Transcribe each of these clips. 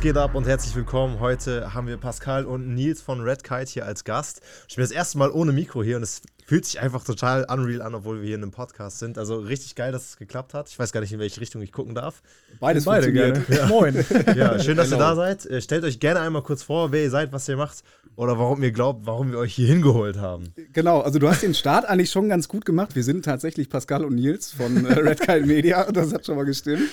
Geht ab und herzlich willkommen. Heute haben wir Pascal und Nils von Red Kite hier als Gast. Ich bin das erste Mal ohne Mikro hier und es fühlt sich einfach total unreal an, obwohl wir hier in einem Podcast sind. Also richtig geil, dass es geklappt hat. Ich weiß gar nicht, in welche Richtung ich gucken darf. Beides beide gerne. Ja. Moin. Ja, schön, dass genau. ihr da seid. Äh, stellt euch gerne einmal kurz vor, wer ihr seid, was ihr macht oder warum ihr glaubt, warum wir euch hier hingeholt haben. Genau, also du hast den Start eigentlich schon ganz gut gemacht. Wir sind tatsächlich Pascal und Nils von äh, Red Kite Media. Das hat schon mal gestimmt.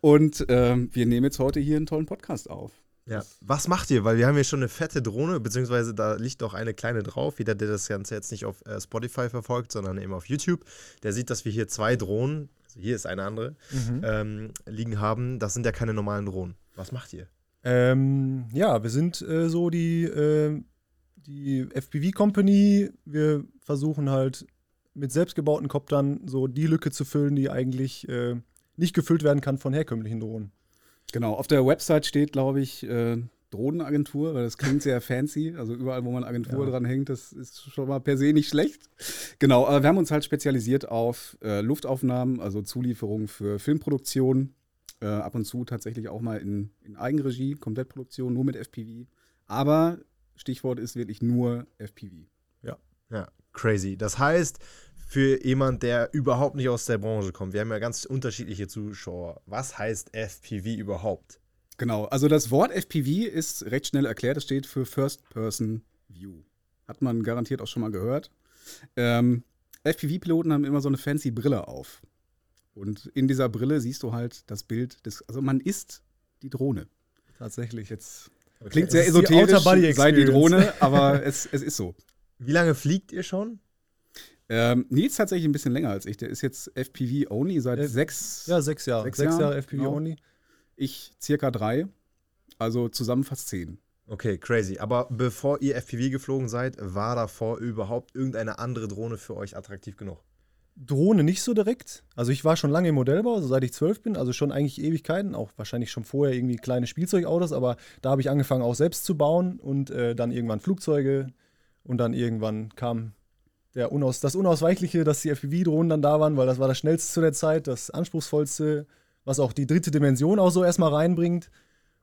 Und ähm, wir nehmen jetzt heute hier einen tollen Podcast auf. Ja. Was macht ihr? Weil wir haben hier schon eine fette Drohne, beziehungsweise da liegt noch eine kleine drauf. Jeder, der das Ganze jetzt nicht auf äh, Spotify verfolgt, sondern eben auf YouTube, der sieht, dass wir hier zwei Drohnen, also hier ist eine andere, mhm. ähm, liegen haben. Das sind ja keine normalen Drohnen. Was macht ihr? Ähm, ja, wir sind äh, so die, äh, die FPV-Company. Wir versuchen halt mit selbstgebauten Koptern so die Lücke zu füllen, die eigentlich äh, nicht gefüllt werden kann von herkömmlichen Drohnen. Genau, auf der Website steht, glaube ich, äh, Drohnenagentur, weil das klingt sehr fancy. Also überall, wo man Agentur ja. dran hängt, das ist schon mal per se nicht schlecht. Genau, aber wir haben uns halt spezialisiert auf äh, Luftaufnahmen, also Zulieferungen für Filmproduktion. Äh, ab und zu tatsächlich auch mal in, in Eigenregie, Komplettproduktion, nur mit FPV. Aber Stichwort ist wirklich nur FPV. Ja. Ja, crazy. Das heißt, für jemand, der überhaupt nicht aus der Branche kommt. Wir haben ja ganz unterschiedliche Zuschauer. Was heißt FPV überhaupt? Genau, also das Wort FPV ist recht schnell erklärt. Es steht für First Person View. Hat man garantiert auch schon mal gehört. Ähm, FPV-Piloten haben immer so eine fancy Brille auf. Und in dieser Brille siehst du halt das Bild des. Also man ist die Drohne. Tatsächlich. Jetzt okay. klingt sehr esoterisch, sei die Drohne, aber es, es ist so. Wie lange fliegt ihr schon? Ähm, Nils tatsächlich ein bisschen länger als ich. Der ist jetzt FPV-only seit F sechs. Ja, sechs Jahre. Sechs, sechs Jahre, Jahre FPV-only. Genau. Ich circa drei. Also zusammen fast zehn. Okay, crazy. Aber bevor ihr FPV geflogen seid, war davor überhaupt irgendeine andere Drohne für euch attraktiv genug? Drohne nicht so direkt. Also ich war schon lange im Modellbau, also seit ich zwölf bin, also schon eigentlich Ewigkeiten, auch wahrscheinlich schon vorher irgendwie kleine Spielzeugautos, aber da habe ich angefangen auch selbst zu bauen und äh, dann irgendwann Flugzeuge und dann irgendwann kam der Unaus, das Unausweichliche, dass die FPV-Drohnen dann da waren, weil das war das schnellste zu der Zeit, das anspruchsvollste, was auch die dritte Dimension auch so erstmal reinbringt.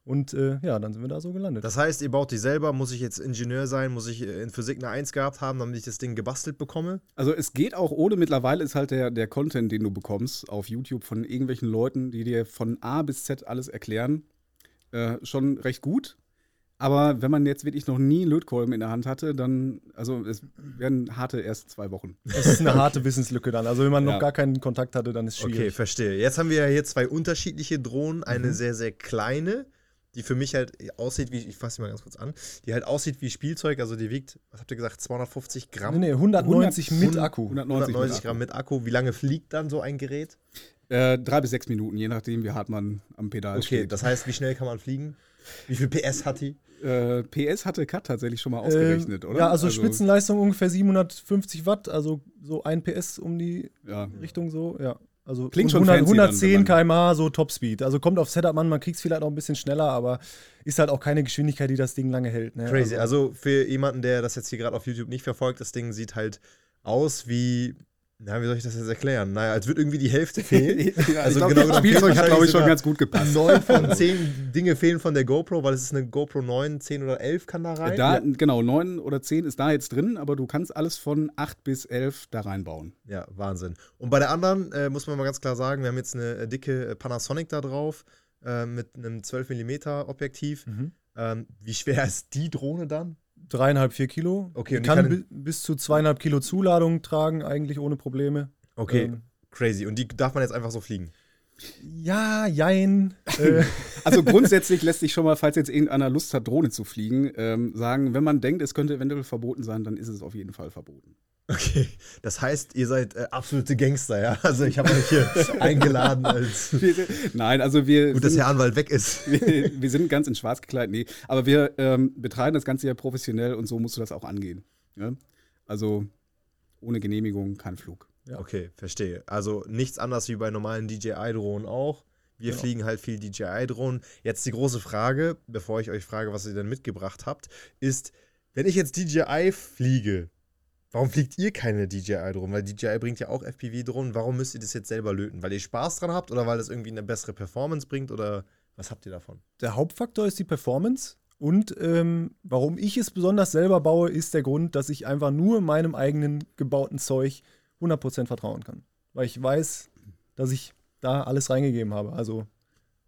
Und äh, ja, dann sind wir da so gelandet. Das heißt, ihr baut die selber, muss ich jetzt Ingenieur sein, muss ich in Physik eine 1 gehabt haben, damit ich das Ding gebastelt bekomme? Also es geht auch ohne, mittlerweile ist halt der, der Content, den du bekommst auf YouTube von irgendwelchen Leuten, die dir von A bis Z alles erklären, äh, schon recht gut. Aber wenn man jetzt wirklich noch nie Lötkolben in der Hand hatte, dann, also es werden harte erst zwei Wochen. Es ist eine harte Wissenslücke dann. Also wenn man ja. noch gar keinen Kontakt hatte, dann ist es schwierig. Okay, verstehe. Jetzt haben wir ja hier zwei unterschiedliche Drohnen. Eine mhm. sehr, sehr kleine, die für mich halt aussieht wie, ich fasse sie mal ganz kurz an, die halt aussieht wie Spielzeug. Also die wiegt, was habt ihr gesagt, 250 Gramm? Nee, nee 190 100, mit Akku. 190, 190 Gramm mit Akku. Wie lange fliegt dann so ein Gerät? Äh, drei bis sechs Minuten, je nachdem, wie hart man am Pedal okay, steht. Okay, das heißt, wie schnell kann man fliegen? Wie viel PS hat die? Äh, PS hatte Cut tatsächlich schon mal äh, ausgerechnet, äh, oder? Ja, also, also, Spitzenleistung ungefähr 750 Watt, also so ein PS um die ja. Richtung so, ja. Also Klingt schon 100, 110 km/h, so Topspeed. Also kommt auf Setup an, man kriegt es vielleicht auch ein bisschen schneller, aber ist halt auch keine Geschwindigkeit, die das Ding lange hält. Ne? Crazy. Also, also für jemanden, der das jetzt hier gerade auf YouTube nicht verfolgt, das Ding sieht halt aus wie na, wie soll ich das jetzt erklären? Naja, als würde irgendwie die Hälfte fehlen. ja, also glaub, genau, das Spielzeug hat, glaube ich, schon ganz gut gepasst. Neun von zehn Dinge fehlen von der GoPro, weil es ist eine GoPro 9, 10 oder 11 kann da rein. Da, ja. Genau, 9 oder 10 ist da jetzt drin, aber du kannst alles von 8 bis 11 da reinbauen. Ja, Wahnsinn. Und bei der anderen äh, muss man mal ganz klar sagen, wir haben jetzt eine äh, dicke äh, Panasonic da drauf äh, mit einem 12 mm Objektiv. Mhm. Ähm, wie schwer ist die Drohne dann? Dreieinhalb, vier Kilo. Okay, die kann, kann bis zu zweieinhalb Kilo Zuladung tragen, eigentlich ohne Probleme. Okay, ähm, crazy. Und die darf man jetzt einfach so fliegen? Ja, jein. Äh. also grundsätzlich lässt sich schon mal, falls jetzt irgendeiner Lust hat, Drohne zu fliegen, ähm, sagen, wenn man denkt, es könnte eventuell verboten sein, dann ist es auf jeden Fall verboten. Okay, das heißt, ihr seid äh, absolute Gangster, ja? Also ich habe euch hier eingeladen als. Nein, also wir. Gut, sind, dass Herr Anwalt weg ist. Wir, wir, sind ganz in Schwarz gekleidet, nee. Aber wir ähm, betreiben das Ganze ja professionell und so musst du das auch angehen. Ja? Also ohne Genehmigung kein Flug. Ja. Okay, verstehe. Also nichts anderes wie bei normalen DJI-Drohnen auch. Wir genau. fliegen halt viel DJI-Drohnen. Jetzt die große Frage, bevor ich euch frage, was ihr denn mitgebracht habt, ist, wenn ich jetzt DJI fliege, Warum fliegt ihr keine DJI-Drohnen? Weil DJI bringt ja auch FPV-Drohnen. Warum müsst ihr das jetzt selber löten? Weil ihr Spaß dran habt oder weil das irgendwie eine bessere Performance bringt? Oder Was habt ihr davon? Der Hauptfaktor ist die Performance. Und ähm, warum ich es besonders selber baue, ist der Grund, dass ich einfach nur meinem eigenen gebauten Zeug 100% vertrauen kann. Weil ich weiß, dass ich da alles reingegeben habe. Also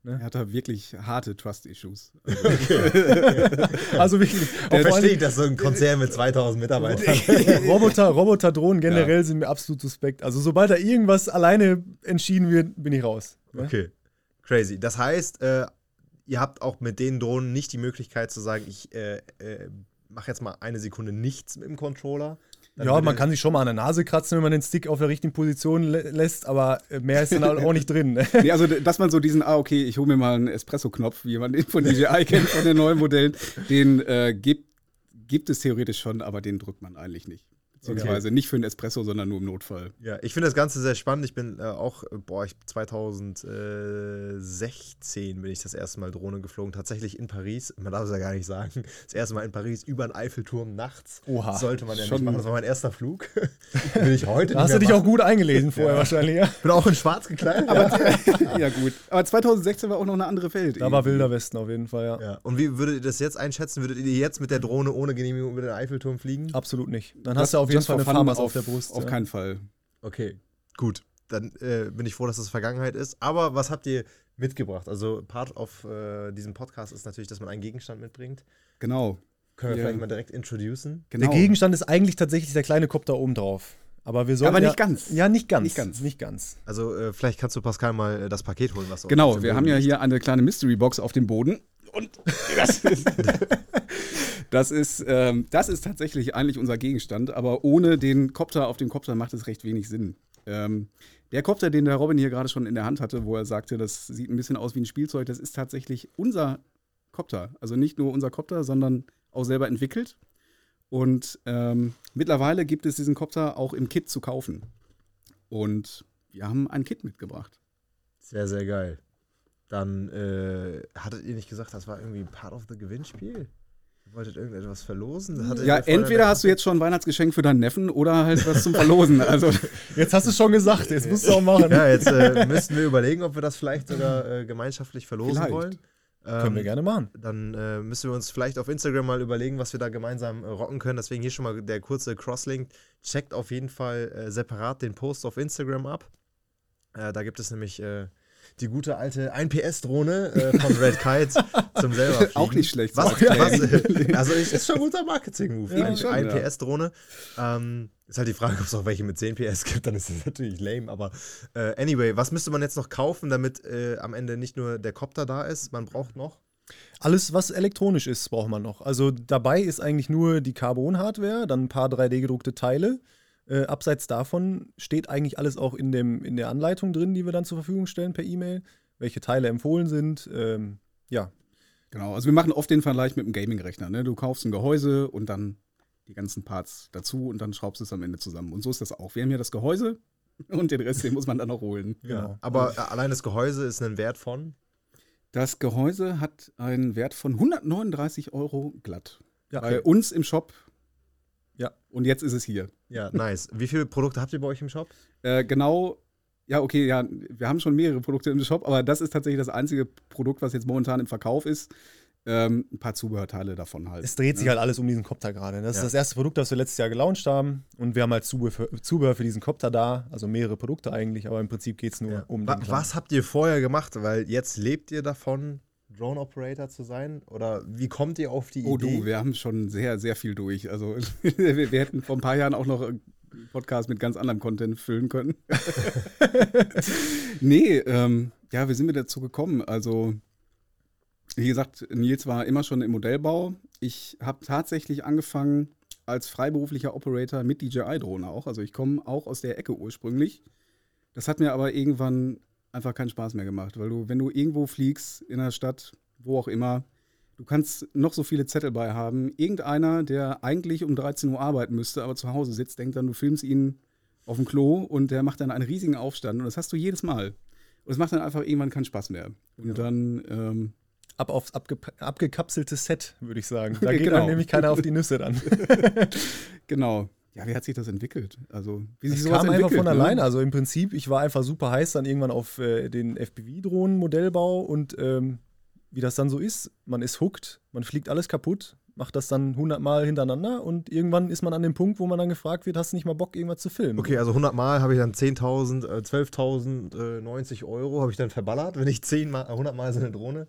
er hat da wirklich harte Trust-Issues. Also wirklich. Der allem- versteht, dass so ein Konzern mit 2000 Mitarbeitern. Roboter, Roboter-Drohnen generell sind mir absolut suspekt. Also sobald da irgendwas alleine entschieden wird, bin ich raus. ne? Okay. Crazy. Das heißt, äh, ihr habt auch mit den Drohnen nicht die Möglichkeit zu sagen, ich äh, äh, mache jetzt mal eine Sekunde nichts mit dem Controller. Ja, man kann sich schon mal an der Nase kratzen, wenn man den Stick auf der richtigen Position lä lässt, aber mehr ist dann halt auch nicht drin. Ne? Nee, also, dass man so diesen, ah, okay, ich hole mir mal einen Espresso-Knopf, wie man den von DJI kennt, von den neuen Modellen, den äh, gibt, gibt es theoretisch schon, aber den drückt man eigentlich nicht. Beziehungsweise nicht für einen Espresso, sondern nur im Notfall. Ja, ich finde das Ganze sehr spannend. Ich bin äh, auch, äh, boah, ich 2016 bin ich das erste Mal Drohne geflogen, tatsächlich in Paris. Man darf es ja gar nicht sagen. Das erste Mal in Paris über einen Eiffelturm nachts. Oha. Sollte man ja Schon- nicht machen. Das war mein erster Flug. bin ich heute Da hast du dich mehr auch gut eingelesen vorher Ja. wahrscheinlich, ja. machen. Bin auch in schwarz gekleidet. ja, gut. Aber 2016 war auch noch eine andere Welt. Da war Wilder Westen auf jeden Fall, ja. Ja. Und wie würdet ihr das jetzt einschätzen? Würdet ihr jetzt mit der Drohne ohne Genehmigung über den Eiffelturm fliegen? Absolut nicht. Dann hast du auf jeden Just Fall eine Farmers auf, auf der Brust. Auf ja. keinen Fall. Okay, gut. Dann äh, bin ich froh, dass das Vergangenheit ist. Aber was habt ihr mitgebracht? Also, Part of äh, diesem Podcast ist natürlich, dass man einen Gegenstand mitbringt. Genau. Können wir Ja. vielleicht mal direkt introducen? genau. Der Gegenstand ist eigentlich tatsächlich der kleine Kopter oben drauf. Aber wir sollen Aber ja, nicht ganz. Ja, nicht ganz. Nicht ganz. Nicht ganz. Also, äh, vielleicht kannst du Pascal mal äh, das Paket holen, was du auf Genau, wir Boden haben ja hier eine kleine Mystery-Box auf dem Boden. Und das ist, ähm, das ist tatsächlich eigentlich unser Gegenstand, aber ohne den Kopter auf dem Kopter macht es recht wenig Sinn. Ähm, der Kopter, den der Robin hier gerade schon in der Hand hatte, wo er sagte, das sieht ein bisschen aus wie ein Spielzeug, das ist tatsächlich unser Kopter. Also nicht nur unser Kopter, sondern auch selber entwickelt. Und ähm, mittlerweile gibt es diesen Kopter auch im Kit zu kaufen. Und wir haben ein Kit mitgebracht. Sehr, sehr geil. Dann äh, hattet ihr nicht gesagt, das war irgendwie Part of the Gewinnspiel? Ihr wolltet irgendetwas verlosen? Ja, entweder hast du jetzt schon ein Weihnachtsgeschenk für deinen Neffen oder halt was zum Verlosen. Also, Jetzt hast du es schon gesagt, jetzt musst du auch machen. Ja, jetzt äh, müssten wir überlegen, ob wir das vielleicht sogar äh, gemeinschaftlich verlosen Vielleicht. wollen. Ähm, Können wir gerne machen. Dann äh, müssen wir uns vielleicht auf Instagram mal überlegen, was wir da gemeinsam äh, rocken können. Deswegen hier schon mal der kurze Crosslink. Checkt auf jeden Fall äh, separat den Post auf Instagram ab. Äh, da gibt es nämlich äh, die gute alte 1PS-Drohne äh, von Red Kite zum selber fliegen. Auch nicht schlecht, Was, Claim. was, also ist, ist schon ein guter Marketing-Move. Ja, Ein- schon, 1PS-Drohne. Ähm, ist halt die Frage, ob es auch welche mit 10 PS gibt, dann ist das natürlich lame. Aber äh, anyway, was müsste man jetzt noch kaufen, damit äh, am Ende nicht nur der Copter da ist? Man braucht noch. Alles, was elektronisch ist, braucht man noch. Also dabei ist eigentlich nur die Carbon-Hardware, dann ein paar 3D-gedruckte Teile. Äh, abseits davon steht eigentlich alles auch in, dem, in der Anleitung drin, die wir dann zur Verfügung stellen per E-Mail, welche Teile empfohlen sind. Ähm, ja, genau. Also, wir machen oft den Vergleich mit einem Gaming-Rechner. Ne? Du kaufst ein Gehäuse und dann die ganzen Parts dazu und dann schraubst du es am Ende zusammen. Und so ist das auch. Wir haben hier das Gehäuse und den Rest, den muss man dann noch holen. Genau. Aber äh, allein das Gehäuse ist ein Wert von. Das Gehäuse hat einen Wert von 139 Euro glatt. Ja, Bei uns im Shop. Ja. Und jetzt ist es hier. Ja, nice. Wie viele Produkte habt ihr bei euch im Shop? Äh, genau, ja, okay, ja, wir haben schon mehrere Produkte im Shop, aber das ist tatsächlich das einzige Produkt, was jetzt momentan im Verkauf ist. Ähm, ein paar Zubehörteile davon halt. Es dreht sich halt alles um diesen Kopter gerade. Das Ja. ist das erste Produkt, das wir letztes Jahr gelauncht haben. Und wir haben halt Zubehör für, Zubehör für diesen Kopter da. Also mehrere Produkte eigentlich, aber im Prinzip geht es nur Ja. um Wa den kleinen. was habt ihr vorher gemacht? Weil jetzt lebt ihr davon, Drone Operator zu sein? Oder wie kommt ihr auf die Oh Idee? du, wir haben schon sehr, sehr viel durch. Also wir, wir hätten vor ein paar Jahren auch noch Podcast mit ganz anderem Content füllen können. nee, ähm, ja, wie sind wir dazu gekommen? Also, wie gesagt, Nils war immer schon im Modellbau. Ich habe tatsächlich angefangen als freiberuflicher Operator mit DJI-Drohne auch. Also ich komme auch aus der Ecke ursprünglich. Das hat mir aber irgendwann einfach keinen Spaß mehr gemacht, weil du, wenn du irgendwo fliegst in der Stadt, wo auch immer, du kannst noch so viele Zettel bei haben. Irgendeiner, der eigentlich um 13 Uhr arbeiten müsste, aber zu Hause sitzt, denkt dann, du filmst ihn auf dem Klo und der macht dann einen riesigen Aufstand und das hast du jedes Mal. Und es macht dann einfach irgendwann keinen Spaß mehr. Und dann, ähm, Ab aufs abge abgekapselte Set, würde ich sagen. Da geht Genau. dann nämlich keiner auf die Nüsse dann. genau. Ja, wie hat sich das entwickelt? Also, wie sich Es sowas kam einfach von ne? alleine. Also im Prinzip, ich war einfach super heiß dann irgendwann auf äh, den FPV-Drohnen-Modellbau und ähm, wie das dann so ist. Man ist hooked, man fliegt alles kaputt, macht das dann 100 Mal hintereinander und irgendwann ist man an dem Punkt, wo man dann gefragt wird, hast du nicht mal Bock, irgendwas zu filmen? Okay, also 100 Mal habe ich dann 10.000, äh, 12.000, äh, 90 Euro habe ich dann verballert, wenn ich 10 mal, 100 Mal so eine Drohne.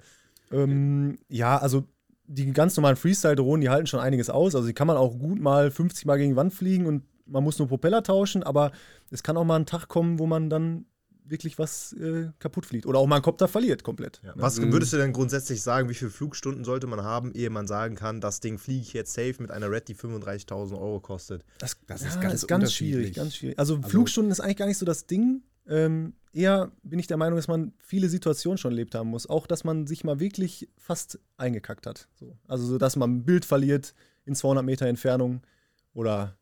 Ähm, ja, also die ganz normalen Freestyle-Drohnen, die halten schon einiges aus. Also die kann man auch gut mal 50 Mal gegen die Wand fliegen und man muss nur Propeller tauschen, aber es kann auch mal ein Tag kommen, wo man dann wirklich was äh, kaputt fliegt. Oder auch mal einen Kopter verliert komplett. Ja. Was würdest du denn grundsätzlich sagen, wie viele Flugstunden sollte man haben, ehe man sagen kann, das Ding fliege ich jetzt safe mit einer Red, die 35.000 Euro kostet? Das, das ist, ja, ganz, ist ganz schwierig, ganz schwierig. Also, also, Flugstunden ist eigentlich gar nicht so das Ding. Ähm, eher bin ich der Meinung, dass man viele Situationen schon erlebt haben muss. Auch, dass man sich mal wirklich fast eingekackt hat. So. Also, so, dass man ein Bild verliert in 200 Meter Entfernung oder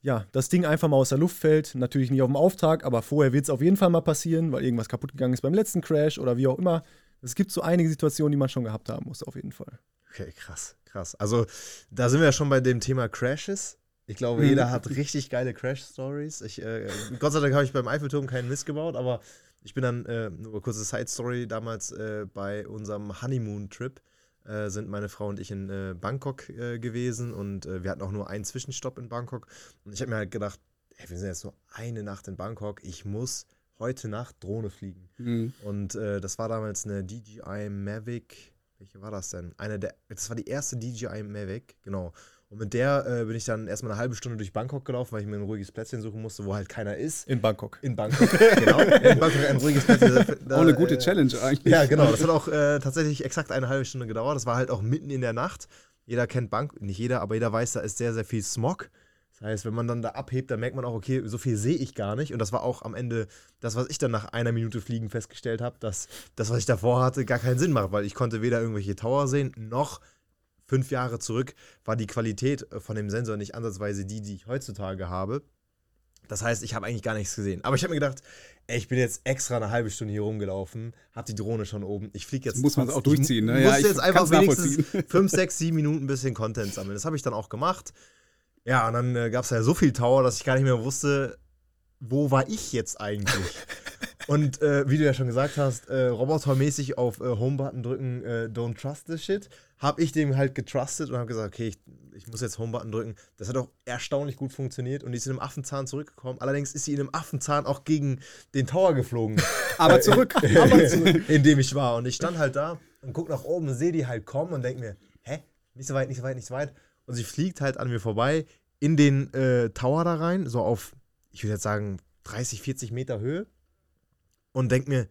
ja, das Ding einfach mal aus der Luft fällt. Natürlich nicht auf dem Auftrag, aber vorher wird es auf jeden Fall mal passieren, weil irgendwas kaputt gegangen ist beim letzten Crash oder wie auch immer. Es gibt so einige Situationen, die man schon gehabt haben muss, auf jeden Fall. Okay, krass, krass. Also, da sind wir ja schon bei dem Thema Crashes. Ich glaube, jeder hat richtig geile Crash-Stories. äh, Gott sei Dank habe ich beim Eiffelturm keinen Mist gebaut, aber ich bin dann, äh, nur eine kurze Side-Story, damals äh, bei unserem Honeymoon-Trip äh, sind meine Frau und ich in äh, Bangkok äh, gewesen und äh, wir hatten auch nur einen Zwischenstopp in Bangkok. Und ich habe mir halt gedacht, ey, wir sind jetzt nur eine Nacht in Bangkok, ich muss heute Nacht Drohne fliegen. Mhm. Und äh, das war damals eine DJI Mavic. Welche war das denn? Eine der, das war die erste DJI Mavic, genau. Und mit der äh, bin ich dann erstmal eine halbe Stunde durch Bangkok gelaufen, weil ich mir ein ruhiges Plätzchen suchen musste, wo halt keiner ist. In Bangkok. In Bangkok, genau. In Bangkok ein ruhiges Plätzchen. Da, auch eine gute äh, Challenge eigentlich. Ja, genau. Das hat auch äh, tatsächlich exakt eine halbe Stunde gedauert. Das war halt auch mitten in der Nacht. Jeder kennt Bangkok, nicht jeder, aber jeder weiß, da ist sehr, sehr viel Smog. Das heißt, wenn man dann da abhebt, dann merkt man auch, okay, so viel sehe ich gar nicht. Und das war auch am Ende das, was ich dann nach einer Minute Fliegen festgestellt habe, dass das, was ich davor hatte, gar keinen Sinn macht, weil ich konnte weder irgendwelche Tower sehen, noch fünf Jahre zurück war die Qualität äh, von dem Sensor nicht ansatzweise die, die ich heutzutage habe. Das heißt, ich habe eigentlich gar nichts gesehen. Aber ich habe mir gedacht, ey, ich bin jetzt extra eine halbe Stunde hier rumgelaufen, habe die Drohne schon oben. Ich fliege jetzt. Das muss man auch durchziehen, ne? Ich ja, musste jetzt einfach wenigstens fünf, sechs, sieben Minuten ein bisschen Content sammeln. Das habe ich dann auch gemacht. Ja, und dann äh, gab es ja so viel Tower, dass ich gar nicht mehr wusste, wo war ich jetzt eigentlich? und äh, wie du ja schon gesagt hast, äh, robotermäßig auf äh, Homebutton drücken, äh, don't trust this shit habe ich dem halt getrustet und habe gesagt, okay, ich, ich muss jetzt Homebutton drücken. Das hat auch erstaunlich gut funktioniert und die ist in einem Affenzahn zurückgekommen. Allerdings ist sie in einem Affenzahn auch gegen den Tower geflogen. aber zurück, aber zurück. In dem ich war. Und ich stand halt da und gucke nach oben und sehe die halt kommen und denke mir, hä? Nicht so weit, nicht so weit, nicht so weit. Und sie fliegt halt an mir vorbei in den äh, Tower da rein, so auf, ich würde jetzt sagen, 30, 40 Meter Höhe. Und denke mir,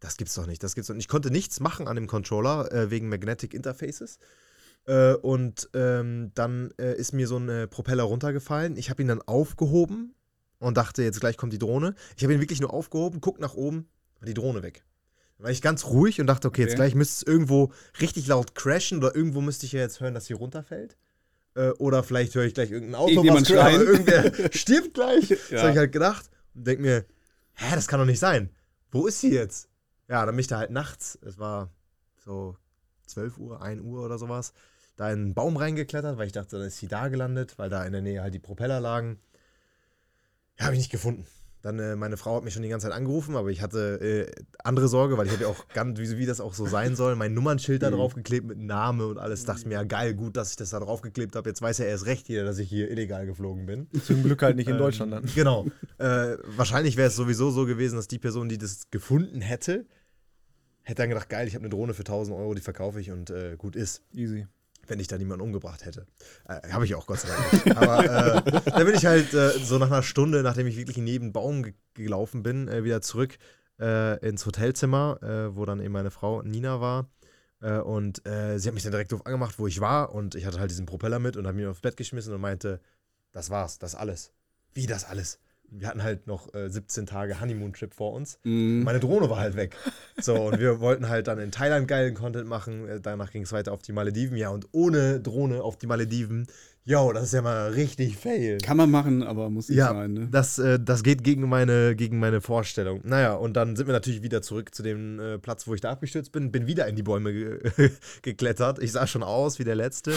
das gibt's doch nicht, das gibt's doch nicht. Ich konnte nichts machen an dem Controller äh, wegen Magnetic Interfaces. Äh, und ähm, dann äh, ist mir so ein äh, Propeller runtergefallen. Ich habe ihn dann aufgehoben und dachte, jetzt gleich kommt die Drohne. Ich habe ihn wirklich nur aufgehoben, guck nach oben, war die Drohne weg. Dann war ich ganz ruhig und dachte, okay, jetzt gleich müsste es irgendwo richtig laut crashen oder irgendwo müsste ich ja jetzt hören, dass sie runterfällt. Äh, oder vielleicht höre ich gleich irgendein Auto, was schreien. irgendwer stirbt gleich. Ja. Das habe ich halt gedacht und denke mir, hä, das kann doch nicht sein. Wo ist sie jetzt? ja, dann bin ich da halt nachts, es war so 12 Uhr, 1 Uhr oder sowas, da in einen Baum reingeklettert, weil ich dachte, dann ist sie da gelandet, weil da in der Nähe halt die Propeller lagen. Ja, habe ich nicht gefunden. Dann, äh, meine Frau hat mich schon die ganze Zeit angerufen, aber ich hatte äh, andere Sorge, weil ich habe ja auch ganz, wie, wie das auch so sein soll, mein Nummernschild da mhm. drauf geklebt mit Name und alles. Dachte mir, ja geil, gut, dass ich das da drauf geklebt habe. Jetzt weiß ja erst recht jeder, dass ich hier illegal geflogen bin. Zum Glück halt nicht in ähm, Deutschland dann. Genau. Äh, wahrscheinlich wäre es sowieso so gewesen, dass die Person, die das gefunden hätte, hätte dann gedacht, geil, ich habe eine Drohne für 1000 Euro, die verkaufe ich und äh, gut ist. Easy. Wenn ich da niemanden umgebracht hätte. Äh, habe ich auch, Gott sei Dank nicht. Aber äh, da bin ich halt äh, so nach einer Stunde, nachdem ich wirklich neben Baum ge gelaufen bin, äh, wieder zurück äh, ins Hotelzimmer, wo dann eben meine Frau Nina war. und sie hat mich dann direkt doof angemacht, wo ich war. Und ich hatte halt diesen Propeller mit und habe mich aufs Bett geschmissen und meinte, das war's, das alles. Wie das alles? Wir hatten halt noch äh, 17 Tage Honeymoon-Trip vor uns. Mm. Meine Drohne war halt weg. So, und wir wollten halt dann in Thailand geilen Content machen. Äh, danach ging es weiter auf die Malediven. Ja, und ohne Drohne auf die Malediven, yo, das ist ja mal richtig fail. Kann man machen, aber muss nicht ja, sein, ne? Das, äh, das geht gegen meine, gegen meine Vorstellung. Naja, und dann sind wir natürlich wieder zurück zu dem äh, Platz, wo ich da abgestürzt bin. Bin wieder in die Bäume ge geklettert. Ich sah schon aus wie der Letzte.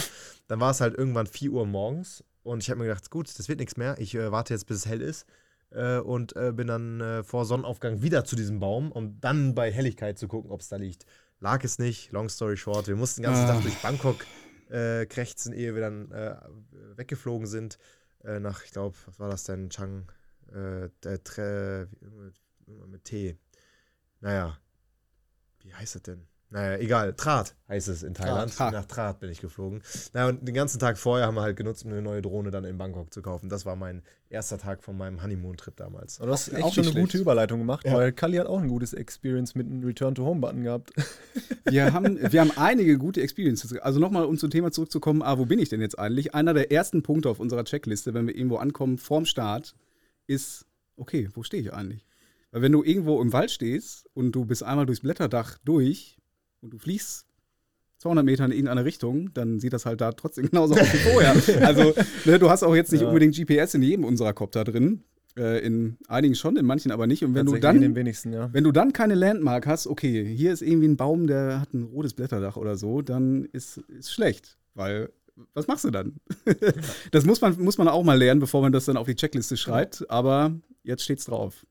Dann war es halt irgendwann 4 Uhr morgens und ich habe mir gedacht, gut, das wird nichts mehr. Ich äh, warte jetzt, bis es hell ist. Äh, und äh, bin dann äh, vor Sonnenaufgang wieder zu diesem Baum, um dann bei Helligkeit zu gucken, ob es da liegt. lag es nicht. Long story short, wir mussten den ganzen Ah. Tag durch Bangkok äh, krächzen, ehe wir dann äh, weggeflogen sind. Nach, ich glaube, was war das denn? Chang, der Tre, irgendwas mit T. Naja, wie heißt das denn? Naja, egal. Trat heißt es in Thailand. Trat. Nach Trat bin ich geflogen. Naja, und den ganzen Tag vorher haben wir halt genutzt, um eine neue Drohne dann in Bangkok zu kaufen. Das war mein erster Tag von meinem Honeymoon-Trip damals. Aber du hast Auch echt nicht schon eine schlecht. gute Überleitung gemacht, Ja. weil Kali hat auch ein gutes Experience mit einem Return-to-Home-Button gehabt. Wir haben, wir haben einige gute Experiences. Also nochmal, um zum Thema zurückzukommen, ah, wo bin ich denn jetzt eigentlich? Einer der ersten Punkte auf unserer Checkliste, wenn wir irgendwo ankommen, vorm Start, ist, okay, wo stehe ich eigentlich? Weil wenn du irgendwo im Wald stehst und du bist einmal durchs Blätterdach durch und du fliegst 200 Meter in irgendeine Richtung, dann sieht das halt da trotzdem genauso aus wie vorher. Also, ne, du hast auch jetzt nicht Ja. unbedingt GPS in jedem unserer Copter drin. Äh, in einigen schon, in manchen aber nicht. Und wenn du dann ja. wenn du dann keine Landmark hast, okay, hier ist irgendwie ein Baum, der hat ein rotes Blätterdach oder so, dann ist, ist schlecht. Weil, was machst du dann? das muss man, muss man auch mal lernen, bevor man das dann auf die Checkliste schreibt. Aber jetzt steht's drauf.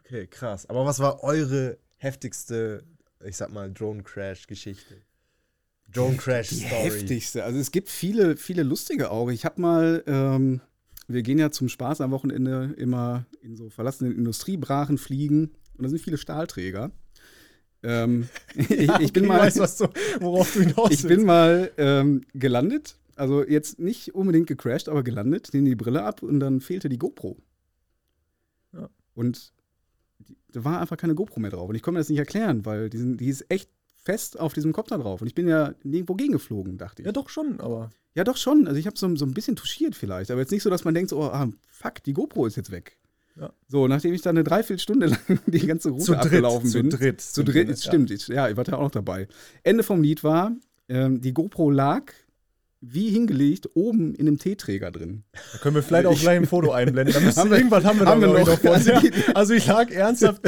Okay, krass. Aber was war eure heftigste, ich sag mal, Drone-Crash-Geschichte? Die Drone-Crash-Story. heftigste. Also es gibt viele, viele lustige auch. Ich habe mal, ähm, wir gehen ja zum Spaß am Wochenende immer in so verlassenen Industriebrachen fliegen und da sind viele Stahlträger. Ähm, ich, ich bin Okay, mal, weiß, was du, worauf du hinaus Ich bin mal ähm, gelandet, also jetzt nicht unbedingt gecrashed, aber gelandet, nehme die Brille ab und dann fehlte die GoPro. Ja. Und die, da war einfach keine GoPro mehr drauf. Und ich konnte mir das nicht erklären, weil die, sind, die ist echt fest auf diesem Kopter drauf. Und ich bin ja nirgendwo gegengeflogen, dachte ich. Ja, doch schon, aber. Ja, doch schon. Also ich habe so, so ein bisschen touchiert vielleicht. Aber jetzt nicht so, dass man denkt, so, oh, ah, fuck, die GoPro ist jetzt weg. Ja. So, nachdem ich dann eine Dreiviertelstunde lang die ganze Route Zu dritt, abgelaufen zu bin. dritt Zu dritt, wir, stimmt. Ich, ja, ich war da auch noch dabei. Ende vom Lied war, ähm, die GoPro lag wie hingelegt oben in einem Teeträger drin. Da können wir vielleicht auch gleich ein Foto einblenden. Haben wir- irgendwas haben wir haben da wir ich, noch. uns. Also Also ich lag ernsthaft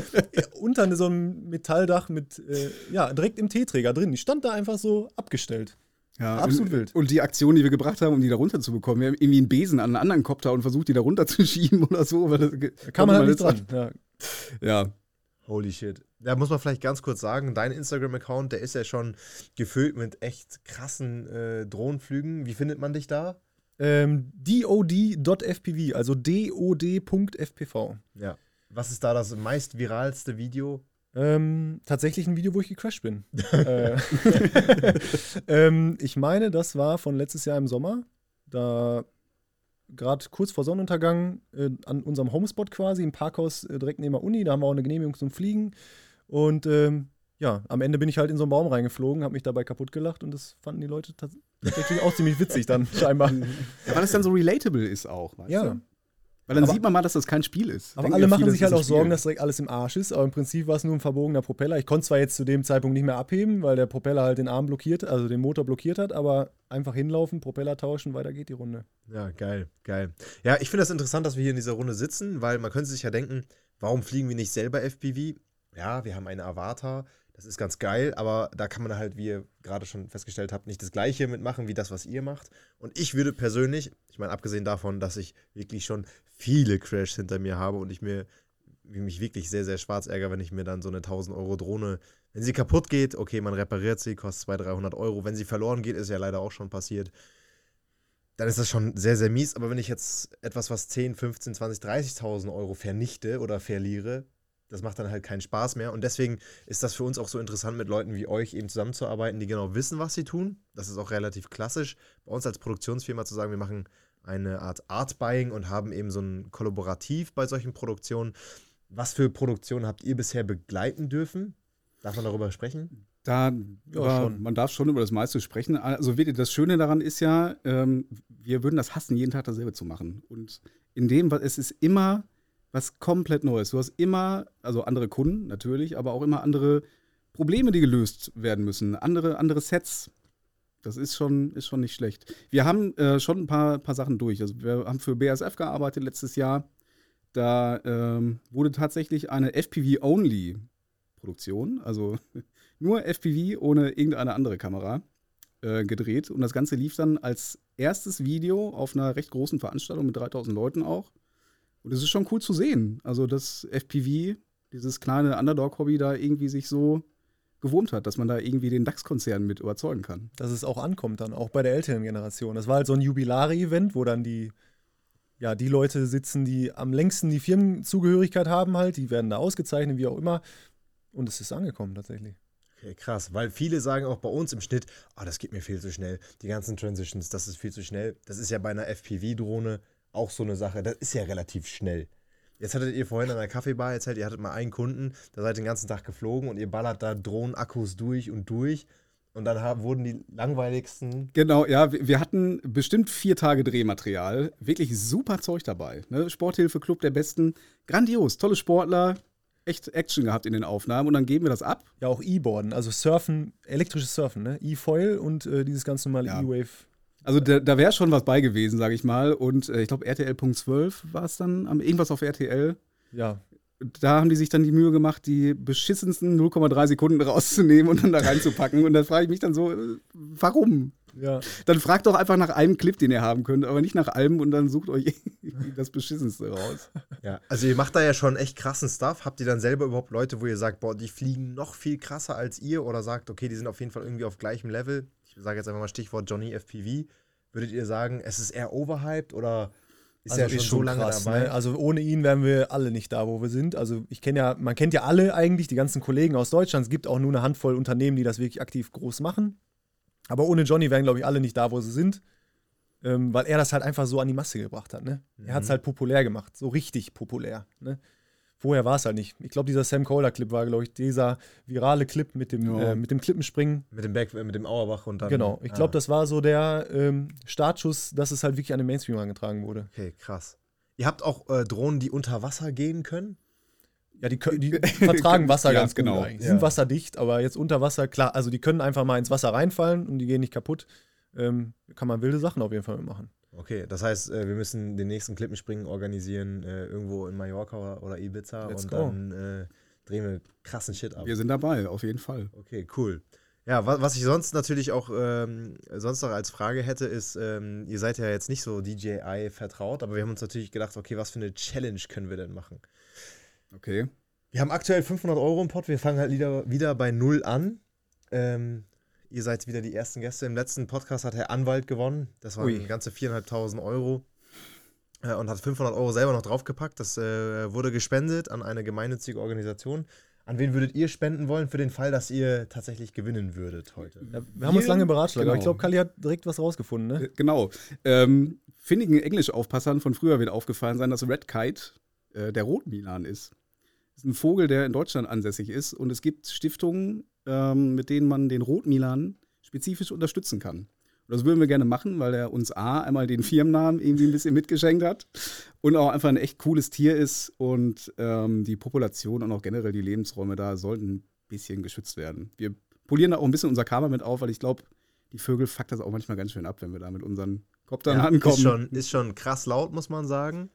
unter so einem Metalldach mit, äh, ja, direkt im Teeträger drin. Die stand da einfach so abgestellt. Ja, Absolut und, wild. Und die Aktion, die wir gebracht haben, um die da runterzubekommen, wir haben irgendwie einen Besen an einen anderen Kopter und versucht, die da runterzuschieben oder so. Weil das, Da kam man halt nicht dran. Ja. Ja, Holy shit. Da muss man vielleicht ganz kurz sagen, dein Instagram-Account, der ist ja schon gefüllt mit echt krassen äh, Drohnenflügen. Wie findet man dich da? Ähm, DOD.fpv, also DOD.fpv. Ja. Was ist da das meist viralste Video? Ähm, tatsächlich ein Video, wo ich gecrashed bin. äh, ähm, ich meine, das war von letztes Jahr im Sommer. Da gerade kurz vor Sonnenuntergang äh, an unserem Homespot quasi, im Parkhaus äh, direkt neben der Uni. Da haben wir auch eine Genehmigung zum Fliegen. Und ähm, ja, am Ende bin ich halt in so einen Baum reingeflogen, habe mich dabei kaputt gelacht und das fanden die Leute tats- tatsächlich auch ziemlich witzig dann scheinbar. ja, weil das dann so relatable ist auch. Weißt Ja. Du? Weil dann Aber- sieht man mal, dass das kein Spiel ist. Aber Denken alle machen viele, sich halt auch Sorgen, dass direkt alles im Arsch ist, aber im Prinzip war es nur ein verbogener Propeller. Ich konnte zwar jetzt zu dem Zeitpunkt nicht mehr abheben, weil der Propeller halt den Arm blockiert, also den Motor blockiert hat, aber einfach hinlaufen, Propeller tauschen, weiter geht die Runde. Ja, geil, geil. Ja, ich finde das interessant, dass wir hier in dieser Runde sitzen, weil man könnte sich ja denken, warum fliegen wir nicht selber FPV? Ja, wir haben einen Avatar, das ist ganz geil, aber da kann man halt, wie ihr gerade schon festgestellt habt, nicht das gleiche mitmachen wie das, was ihr macht. Und ich würde persönlich, ich meine, abgesehen davon, dass ich wirklich schon viele Crashs hinter mir habe und ich mir mich wirklich sehr, sehr schwarz ärgere, wenn ich mir dann so eine 1000 Euro Drohne, wenn sie kaputt geht, okay, man repariert sie, kostet 200, 300 Euro. Wenn sie verloren geht, ist ja leider auch schon passiert dann ist das schon sehr, sehr mies. Aber wenn ich jetzt etwas, was 10, 15, 20, 30.000 Euro vernichte oder verliere, das macht dann halt keinen Spaß mehr. Und deswegen ist das für uns auch so interessant, mit Leuten wie euch eben zusammenzuarbeiten, die genau wissen, was sie tun. Das ist auch relativ klassisch. Bei uns als Produktionsfirma zu sagen, wir machen eine Art Art-Buying und haben eben so ein Kollaborativ bei solchen Produktionen. Was für Produktionen habt ihr bisher begleiten dürfen? Darf man darüber sprechen? Da, Ja, man darf schon über das meiste sprechen. Also das Schöne daran ist ja, ähm, wir würden das hassen, jeden Tag dasselbe zu machen. Und in dem, was- es ist immer was komplett Neues. Du hast immer, also andere Kunden natürlich, aber auch immer andere Probleme, die gelöst werden müssen. Andere, andere Sets. Das ist schon, ist schon nicht schlecht. Wir haben äh, schon ein paar, paar Sachen durch. Also wir haben für BASF gearbeitet letztes Jahr. Da ähm, wurde tatsächlich eine FPV-Only-Produktion, also nur FPV ohne irgendeine andere Kamera äh, gedreht. Und das Ganze lief dann als erstes Video auf einer recht großen Veranstaltung mit 3000 Leuten auch. Und es ist schon cool zu sehen. Also, dass FPV, dieses kleine Underdog-Hobby, da irgendwie sich so gewurmt hat, dass man da irgendwie den DAX-Konzern mit überzeugen kann. Dass es auch ankommt dann, auch bei der älteren Generation. Das war halt so ein Jubilare-Event, wo dann die, ja, die Leute sitzen, die am längsten die Firmenzugehörigkeit haben halt, die werden da ausgezeichnet, wie auch immer. Und es ist angekommen tatsächlich. Okay, krass, weil viele sagen auch bei uns im Schnitt, ah, das geht mir viel zu schnell. Die ganzen Transitions, das ist viel zu schnell. Das ist ja bei einer FPV-Drohne auch so eine Sache. Das ist ja relativ schnell. Jetzt hattet ihr vorhin an der Kaffeebar erzählt, ihr hattet mal einen Kunden, da seid den ganzen Tag geflogen und ihr ballert da Drohnenakkus durch und durch. Und dann haben, wurden die langweiligsten. Genau, ja, wir hatten bestimmt vier Tage Drehmaterial. Wirklich super Zeug dabei. Ne? Sporthilfe Club der Besten. Grandios, tolle Sportler. Echt Action gehabt in den Aufnahmen und dann geben wir das ab. Ja, auch E-Boarden, also Surfen, elektrisches Surfen, ne? E-Foil und äh, dieses ganz normale Ja. E-Wave. Also da, da wäre schon was bei gewesen, sage ich mal. Und äh, ich glaube, RTL.12 war es dann, am- irgendwas auf RTL. Ja, Da haben die sich dann die Mühe gemacht, die beschissensten 0,3 Sekunden rauszunehmen und dann da reinzupacken. Und da frage ich mich dann so, äh, warum? ja. Dann fragt doch einfach nach einem Clip, den ihr haben könnt, aber nicht nach allem und dann sucht euch irgendwie das Beschissenste raus. Ja, also ihr macht da ja schon echt krassen Stuff. Habt ihr dann selber überhaupt Leute, wo ihr sagt, boah, die fliegen noch viel krasser als ihr oder sagt, okay, die sind auf jeden Fall irgendwie auf gleichem Level? Ich sage jetzt einfach mal Stichwort Johnny FPV. Würdet ihr sagen, es ist eher overhyped oder ist Also er schon so lange dabei? Ne? Also ohne ihn wären wir alle nicht da, wo wir sind. Also ich kenne ja, man kennt ja alle eigentlich, die ganzen Kollegen aus Deutschland. Es gibt auch nur eine Handvoll Unternehmen, die das wirklich aktiv groß machen. Aber ohne Johnny wären, glaube ich, alle nicht da, wo sie sind. Ähm, weil er das halt einfach so an die Masse gebracht hat. Ne? Er hat es Mhm. halt populär gemacht, so richtig populär. Ne? Vorher war es halt nicht. Ich glaube, dieser Sam Kohler-Clip war, glaube ich, dieser virale Clip mit dem, Ja. äh, mit dem Klippenspringen. mit dem Back, mit dem Auerbach und dann. Genau. Ich glaube, das war so der ähm, Startschuss, dass es halt wirklich an den Mainstream angetragen wurde. Okay, krass. Ihr habt auch äh, Drohnen, die unter Wasser gehen können? Ja, die, können, die vertragen Wasser ganz gut genau. eigentlich. Die Ja. sind wasserdicht, aber jetzt unter Wasser, klar, also die können einfach mal ins Wasser reinfallen und die gehen nicht kaputt. Ähm, kann man wilde Sachen auf jeden Fall mitmachen. Okay, das heißt, äh, wir müssen den nächsten Klippenspringen organisieren, äh, irgendwo in Mallorca oder, Ibiza Let's und go. dann äh, drehen wir krassen Shit ab. Wir sind dabei, auf jeden Fall. Okay, cool. Ja, was, was ich sonst natürlich auch ähm, sonst noch als Frage hätte, ist, ähm, ihr seid ja jetzt nicht so DJI vertraut, aber wir haben uns natürlich gedacht, okay, was für eine Challenge können wir denn machen? Okay. Wir haben aktuell 500 Euro im Pot, wir fangen halt wieder, wieder bei Null an. Ähm, ihr seid wieder die ersten Gäste. Im letzten Podcast hat Herr Anwalt gewonnen, das waren Ui. ganze 4.500 Euro äh, und hat 500 Euro selber noch draufgepackt. Das äh, wurde gespendet an eine gemeinnützige Organisation. An wen würdet ihr spenden wollen für den Fall, dass ihr tatsächlich gewinnen würdet heute? Ja, wir haben uns lange beratschlagt, aber ich genau. glaube, Kali hat direkt was rausgefunden, ne? Äh, Genau. Ähm, findigen Englischaufpassern von früher wird aufgefallen sein, dass Red Kite äh, der Rotmilan ist. Das ist ein Vogel, der in Deutschland ansässig ist und es gibt Stiftungen, ähm, mit denen man den Rotmilan spezifisch unterstützen kann. Und das würden wir gerne machen, weil er uns A, einmal den Firmennamen irgendwie ein bisschen mitgeschenkt hat und auch einfach ein echt cooles Tier ist und ähm, die Population und auch generell die Lebensräume da sollten ein bisschen geschützt werden. Wir polieren da auch ein bisschen unser Karma mit auf, weil ich glaube, die Vögel fuckt das auch manchmal ganz schön ab, wenn wir da mit unseren Koptern Ja, ankommen. Ist schon, ist schon krass laut, muss man sagen.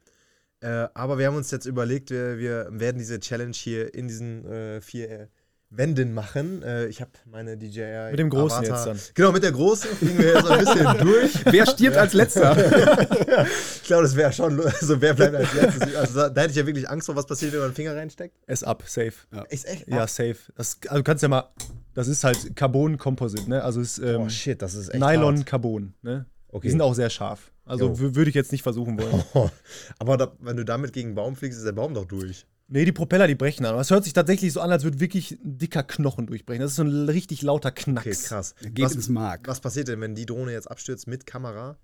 Äh, aber wir haben uns jetzt überlegt, wir, wir werden diese Challenge hier in diesen äh, vier Wänden machen. Äh, ich habe meine DJI. Mit dem Großen Avatar- jetzt dann. Genau, mit der Großen fliegen wir jetzt ein bisschen durch. Wer stirbt als letzter? Ich glaube, das wäre schon, also wer bleibt als letztes? Also da, da hätte ich ja wirklich Angst vor, was passiert, wenn man den Finger reinsteckt. Es ab, safe. Ist echt? Ja, safe. Das, also du kannst ja mal, das ist halt Carbon-Composite, ne? Also ist ähm, Oh shit, das ist echt Nylon hart. Carbon, ne? Okay. Die sind auch sehr scharf. Also würde ich jetzt nicht versuchen wollen. Aber da, wenn du damit gegen einen Baum fliegst, ist der Baum doch durch. Nee, die Propeller, die brechen an. Aber es hört sich tatsächlich so an, als würde wirklich ein dicker Knochen durchbrechen. Das ist so ein richtig lauter Knacks. Okay, krass. Geht Was, ins Mark. was passiert denn, wenn die Drohne jetzt abstürzt mit Kamera?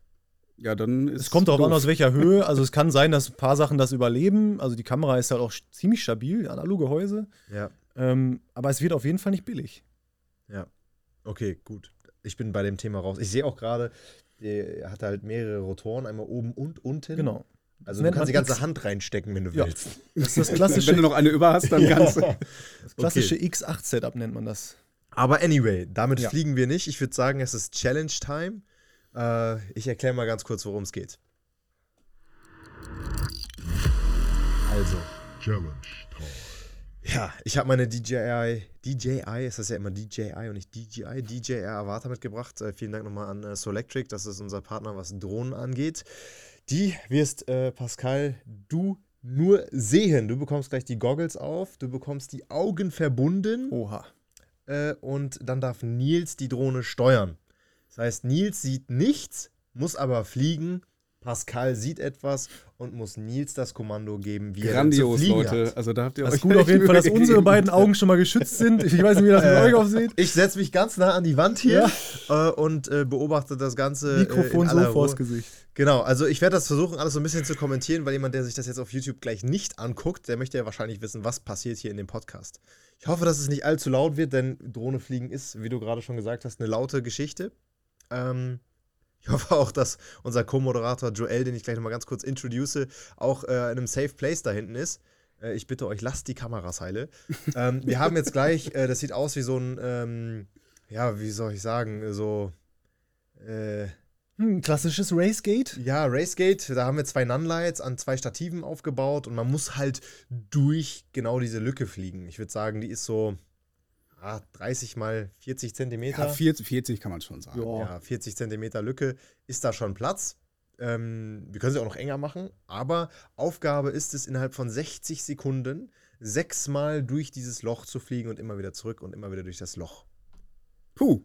Ja, dann ist Es kommt darauf an, aus welcher Höhe. Also es kann sein, dass ein paar Sachen das überleben. Also die Kamera ist halt auch ziemlich stabil, Analogehäuse. Ja. Ähm, aber es wird auf jeden Fall nicht billig. Ja. Okay, gut. Ich bin bei dem Thema raus. Ich sehe auch gerade, er hat halt mehrere Rotoren, einmal oben und unten. Genau. Also du kannst die ganze X. Hand reinstecken, wenn du Ja. willst. Das ist das Wenn klassische, du noch eine über hast, dann kannst du. das klassische X8-Setup nennt man das. Aber anyway, damit Ja. fliegen wir nicht. Ich würde sagen, es ist Challenge Time. Äh, ich erkläre mal ganz kurz, worum es geht. Also, Challenge Time. Ja, ich habe meine DJI, DJI, ist das ja immer DJI und nicht DJI, DJI Avatar mitgebracht. Äh, vielen Dank nochmal an äh, Solectric, das ist unser Partner, was Drohnen angeht. Die wirst, äh, Pascal, du nur sehen. Du bekommst gleich die Goggles auf, du bekommst die Augen verbunden Oha. äh, und dann darf Nils die Drohne steuern. Das heißt, Nils sieht nichts, muss aber fliegen. Pascal sieht etwas und muss Nils das Kommando geben, wie Grandios, er dann zu fliegen Leute. hat. Also da habt ihr Das gut auf jeden Fall, dass unsere beiden Augen schon mal geschützt sind. Ich weiß nicht, wie das mit Äh, euch aussieht. Ich setze mich ganz nah an die Wand hier äh, und äh, beobachte das Ganze. Mikrofon äh, so vors. Gesicht. Genau, also ich werde das versuchen, alles so ein bisschen zu kommentieren, weil jemand, der sich das jetzt auf YouTube gleich nicht anguckt, der möchte ja wahrscheinlich wissen, was passiert hier in dem Podcast. Ich hoffe, dass es nicht allzu laut wird, denn Drohne fliegen ist, wie du gerade schon gesagt hast, eine laute Geschichte. Ähm, ich hoffe auch, dass unser Co-Moderator Joel, den ich gleich nochmal ganz kurz introduce, auch äh, in einem Safe Place da hinten ist. Äh, ich bitte euch, lasst die Kameras heile. ähm, wir haben jetzt gleich, äh, das sieht aus wie so ein, ähm, ja, wie soll ich sagen, so, äh, Hm, klassisches Racegate. ja, Racegate, da haben wir zwei Nunlights an zwei Stativen aufgebaut und man muss halt durch genau diese Lücke fliegen. Ich würde sagen, die ist so ah, 30 mal 40 Zentimeter. Ja, 40, 40 kann man schon sagen. Ja. Ja, 40 Zentimeter Lücke ist da schon Platz. Ähm, wir können sie auch noch enger machen, aber Aufgabe ist es, innerhalb von 60 Sekunden sechsmal durch dieses Loch zu fliegen und immer wieder zurück und immer wieder durch das Loch. Puh.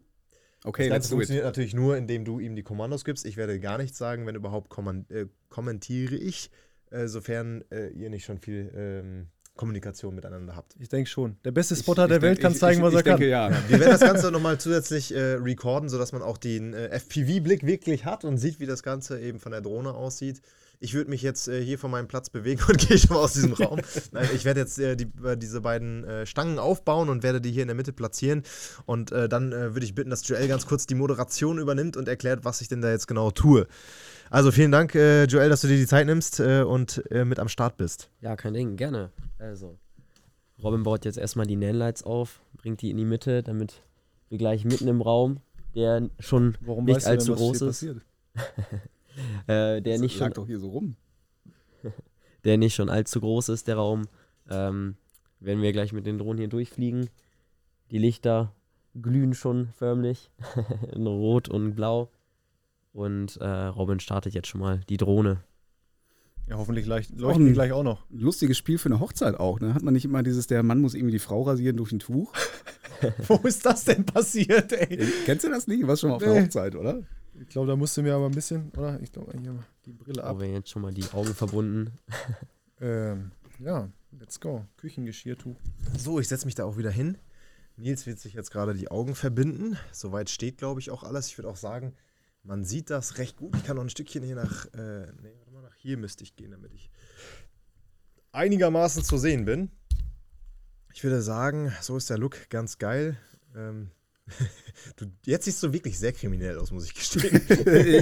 Okay, das let's Ganze do it. funktioniert natürlich nur, indem du ihm die Kommandos gibst. Ich werde gar nichts sagen, wenn überhaupt komman äh, kommentiere ich, äh, sofern äh, ihr nicht schon viel ähm, Kommunikation miteinander habt. Ich denke schon. Der beste Ich- Spotter ich der Welt denk- kann ich- zeigen, ich, was ich er kann. denke, ja. Wir werden das Ganze nochmal zusätzlich äh, recorden, sodass man auch den äh, FPV-Blick wirklich hat und sieht, wie das Ganze eben von der Drohne aussieht. Ich würde mich jetzt äh, hier von meinem Platz bewegen und gehe schon mal aus diesem Raum. Nein, ich werde jetzt äh, die, äh, diese beiden äh, Stangen aufbauen und werde die hier in der Mitte platzieren. Und äh, dann äh, würde ich bitten, dass Joel ganz kurz die Moderation übernimmt und erklärt, was ich denn da jetzt genau tue. Also vielen Dank, äh, Joel, dass du dir die Zeit nimmst äh, und äh, mit am Start bist. Ja, kein Ding, gerne. Also, Robin baut jetzt erstmal die Nanlights auf, bringt die in die Mitte, damit wir gleich mitten im Raum, der schon Warum nicht weißt du denn, allzu groß ist, äh, der, Das nicht schon, doch hier so rum. der nicht schon allzu groß ist, der Raum, ähm, werden wir gleich mit den Drohnen hier durchfliegen. Die Lichter glühen schon förmlich in Rot und Blau. Und äh, Robin startet jetzt schon mal die Drohne. Ja, hoffentlich leuchten die gleich auch noch. Lustiges Spiel für eine Hochzeit auch. Ne? Hat man nicht immer dieses, der Mann muss irgendwie die Frau rasieren durch ein Tuch? Wo ist das denn passiert, ey? Ey, Kennst du das nicht? Du warst schon mal auf Nee. der Hochzeit, oder? Ich glaube, da musst du mir aber ein bisschen, oder? Ich glaube, hier mal die Brille ab. Robin jetzt schon mal die Augen verbunden. Ähm, ja, let's go. Küchengeschirrtuch. So, ich setze mich da auch wieder hin. Nils wird sich jetzt gerade die Augen verbinden. Soweit steht, glaube ich, auch alles. Ich würde auch sagen, man sieht das recht gut. Ich kann noch ein Stückchen hier nach, äh, nee, nach hier müsste ich gehen, damit ich einigermaßen zu sehen bin. Ich würde sagen, so ist der Look ganz geil. Ähm, du, jetzt siehst du wirklich sehr kriminell aus, muss ich gestehen.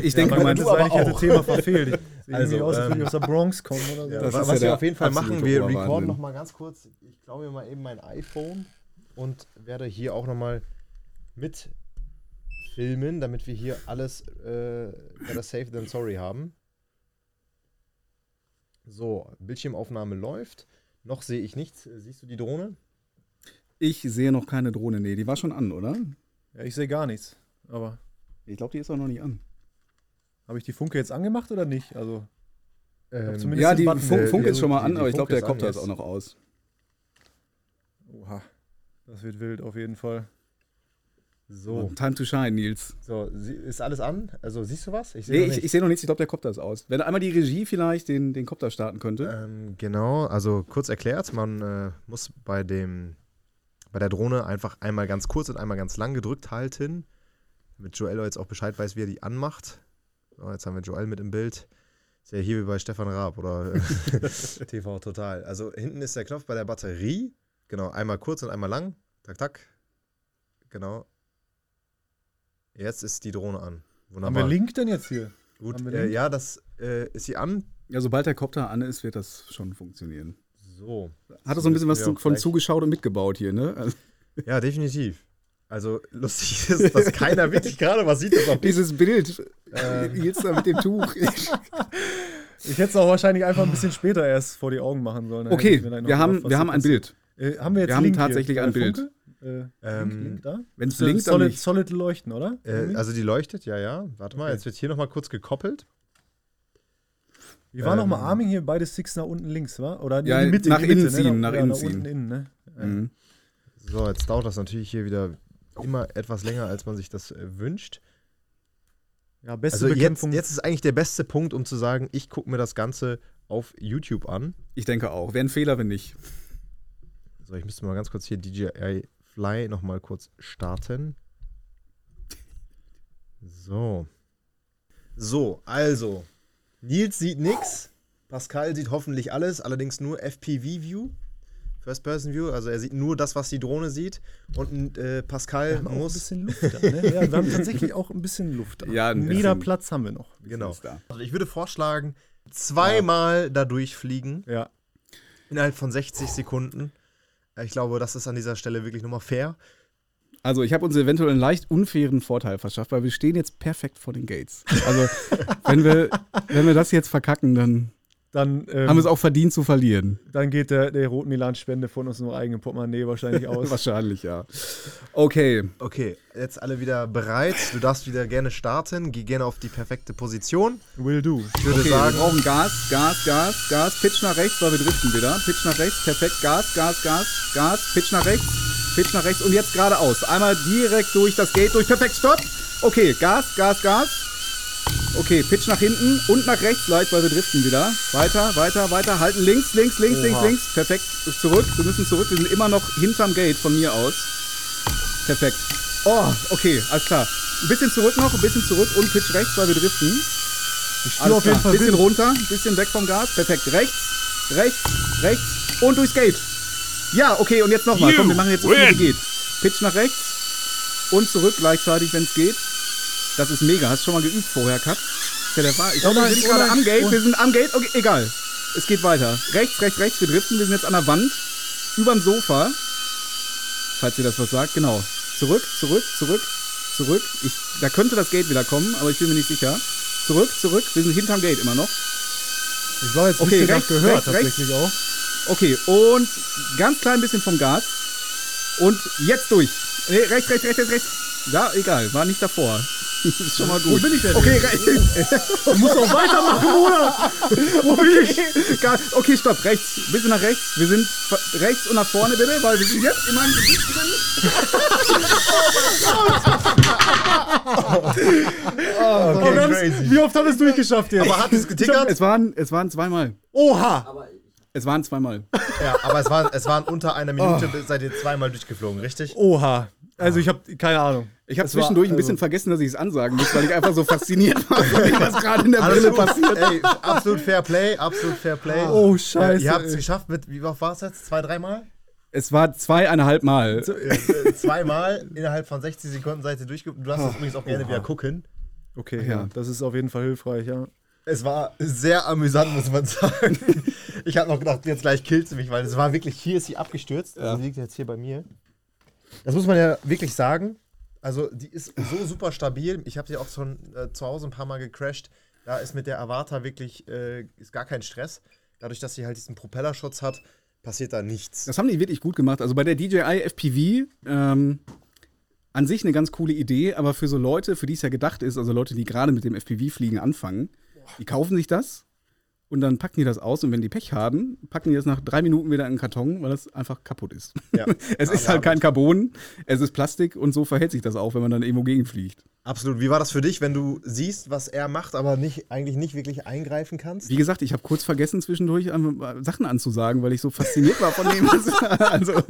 ich denke, Ja, du man- meinst du es aber ich hätte auch. Thema verfehlt. Sehe Also, irgendwie aus, als würde ich ähm, aus der Bronx kommen oder so. Ja, Das was was ja wir auf jeden Fall machen, wir recorden nochmal ganz kurz. Ich klaue mir mal eben mein iPhone und werde hier auch nochmal mit filmen, damit wir hier alles äh, better safe than sorry haben. So, Bildschirmaufnahme läuft. Noch sehe ich nichts. Siehst du die Drohne? Ich sehe noch keine Drohne. Nee, die war schon an, oder? Ja, ich sehe gar nichts. Aber Ich glaube, die ist auch noch nicht an. habe ich die Funke jetzt angemacht oder nicht? Also, Ähm, Ja, die Button, Funk, äh, Funk ist schon mal an, die aber ich glaube, der Kopter ist auch noch aus. oha. Das wird wild auf jeden Fall. So, Time to shine, Nils. so, ist alles an? Also siehst du was? Ich sehe Nee, noch ich, nichts. ich sehe noch nichts. Ich glaube, der Kopter ist aus. Wenn einmal die Regie vielleicht den, den Kopter starten könnte. Ähm, genau, also kurz erklärt, man äh, muss bei dem bei der Drohne einfach einmal ganz kurz und einmal ganz lang gedrückt halten, damit Joel jetzt auch Bescheid weiß, wie er die anmacht. So, jetzt haben wir Joel mit im Bild. Ist ja hier wie bei Stefan Raab oder äh, TV Total. Also hinten ist der Knopf bei der Batterie. Genau, einmal kurz und einmal lang. Tak, tak. Genau. Jetzt ist die Drohne an. Haben Wunderbar. wir Link denn jetzt hier? Gut, haben äh, ja, das äh, ist sie an. Ja, sobald der Kopter an ist, wird das schon funktionieren. So. Hat er so ein bisschen was zu, von zugeschaut und mitgebaut hier, ne? Also, Ja, definitiv. Also lustig ist, dass keiner wirklich gerade was sieht. Dieses Bild. Ähm. Nils da mit dem Tuch. Ich hätte es auch wahrscheinlich einfach ein bisschen später erst vor die Augen machen sollen. Okay, wir haben, wir haben ein. Bild. Äh, haben wir jetzt Wir haben tatsächlich hier? ein Bei Bild. Funke? Äh, Ähm, Link, Link da? Wenn es Müsste blinkt, dann solid, nicht. solid leuchten, oder? äh, also die leuchtet, ja, ja. Warte mal, Okay. jetzt wird hier nochmal kurz gekoppelt. Wie war ähm, nochmal Arming hier? Beide Sticks nach unten links, wa? Oder Ja, in die Mitte, nach in die Mitte, innen ziehen, ne? nach ja, innen nach ziehen. unten innen, ne? Mhm. So, jetzt dauert das natürlich hier wieder immer etwas länger, als man sich das äh, wünscht. Ja, beste Also jetzt, Bekämpfung. jetzt ist eigentlich der beste Punkt, um zu sagen, ich gucke mir das Ganze auf YouTube an. Ich denke auch. Wäre ein Fehler, wenn nicht. So, ich müsste mal ganz kurz hier DJI Fly nochmal kurz starten. So. So, also. Nils sieht nix. Pascal sieht hoffentlich alles, allerdings nur FPV-View. First-Person-View, also er sieht nur das, was die Drohne sieht. Und äh, wir Pascal haben auch ein muss. bisschen Luft da, ne? ja, wir haben tatsächlich auch ein bisschen Luft da. Ja, ein. Meter Platz haben wir noch. Genau. Also ich würde vorschlagen, zweimal da durchfliegen. Ja. Innerhalb von 60 Sekunden. Ich glaube, das ist an dieser Stelle wirklich nochmal fair. Also, ich habe uns eventuell einen leicht unfairen Vorteil verschafft, weil wir stehen jetzt perfekt vor den Gates. Also, wenn wir, wenn wir das jetzt verkacken, dann Dann, ähm, haben wir es auch verdient zu verlieren. dann geht der, der Rot Milan-Spende von unserem eigenen Portemonnaie wahrscheinlich aus. Wahrscheinlich, ja. Okay. Okay, jetzt alle wieder bereit. Du darfst wieder gerne starten. Geh gerne auf die perfekte Position. Will do. Ich würde Okay, sagen, wir brauchen Gas, Gas, Gas, Gas, Pitch nach rechts, weil wir driften wieder. Pitch nach rechts, perfekt, Gas, Gas, Gas, Gas, Pitch nach rechts, Pitch nach rechts und jetzt geradeaus. Einmal direkt durch das Gate durch, perfekt, Stopp. Okay, Gas, Gas, Gas. Okay, Pitch nach hinten und nach rechts leicht, weil wir driften wieder. Weiter, weiter, weiter, halten links, links, links, links, Oha. links. Perfekt, zurück, wir müssen zurück, wir sind immer noch hinterm Gate von mir aus. Perfekt. Oh, okay, alles klar. Ein bisschen zurück noch, ein bisschen zurück und Pitch rechts, weil wir driften. Ich spüre Alles auf jeden. Fall bisschen Wind. runter, bisschen weg vom Gas. Perfekt. Rechts, rechts, rechts und durchs Gate. Ja, okay, und jetzt nochmal. Komm, wir machen jetzt so viel wie geht. Pitch nach rechts und zurück gleichzeitig, wenn es geht. Das ist mega. Hast du schon mal geübt vorher, Kat? Ist ja der Fall. Ich glaube, wir sind gerade am Gate. Wir sind am Gate. Okay, egal. Es geht weiter. Rechts, rechts, rechts. Wir driften. Wir sind jetzt an der Wand. Überm Sofa. Falls ihr das was sagt. Genau. Zurück, zurück, zurück, zurück. Ich, da könnte das Gate wieder kommen, aber ich bin mir nicht sicher. Zurück, zurück. Wir sind hinterm Gate immer noch. Ich war jetzt Okay, rechts, gehört rechts, tatsächlich auch. Okay, und ganz klein bisschen vom Gas. Und jetzt durch. Nee, rechts, rechts, rechts, rechts, rechts. Ja, egal, war nicht davor. Das ist schon mal gut. Wo bin ich denn Okay, rechts. Du musst auch weitermachen, Bruder! Wo bin ich? Okay, stopp, rechts. Bisschen nach rechts. Wir sind rechts und nach vorne bitte, weil wir sind jetzt in meinem Gesicht drin. okay, wir haben's- crazy. Wie oft haben wir es durchgeschafft jetzt? Aber hat es getickert? Es waren, es waren zweimal. Oha! Es waren zweimal. Ja, aber es waren, es waren unter einer Minute, seid ihr zweimal durchgeflogen, richtig? Oha. Also ich habe keine Ahnung. Ich habe Es war- zwischendurch ein also- bisschen vergessen, dass ich es ansagen muss, weil ich einfach so fasziniert war von dem, was gerade in der Brille passiert. Ey, absolut fair play, absolut fair play. Oh, Äh, scheiße. ihr habt es geschafft mit, wie oft war es jetzt? Zwei, dreimal? Es war zweieinhalb Mal. Äh, zweimal innerhalb von 60 Sekunden seid ihr durchgeflogen. Du darfst das übrigens auch gerne wieder gucken. Okay, ja, das ist auf jeden Fall hilfreich, ja. Es war sehr amüsant, muss man sagen. Ich habe noch gedacht, jetzt gleich killt sie mich, weil es war wirklich, hier ist sie abgestürzt. Ja. Sie liegt jetzt hier bei mir. Das muss man ja wirklich sagen. Also, die ist so super stabil. Ich habe sie auch schon äh, zu Hause ein paar Mal gecrashed. Da ist mit der Avata wirklich äh, ist gar kein Stress. Dadurch, dass sie halt diesen Propellerschutz hat, passiert da nichts. Das haben die wirklich gut gemacht. Also bei der DJI FPV ähm, an sich eine ganz coole Idee, aber für so Leute, für die es ja gedacht ist, also Leute, die gerade mit dem FPV-Fliegen anfangen, die kaufen sich das und dann packen die das aus und wenn die Pech haben, packen die das nach drei Minuten wieder in den Karton, weil das einfach kaputt ist. Ja. es ist Ja, halt kein Carbon, es ist Plastik und so verhält sich das auch, wenn man dann irgendwo gegenfliegt. Absolut. Wie war das für dich, wenn du siehst, was er macht, aber nicht, eigentlich nicht wirklich eingreifen kannst? Wie gesagt, ich habe kurz vergessen, zwischendurch ähm, Sachen anzusagen, weil ich so fasziniert war von dem. also,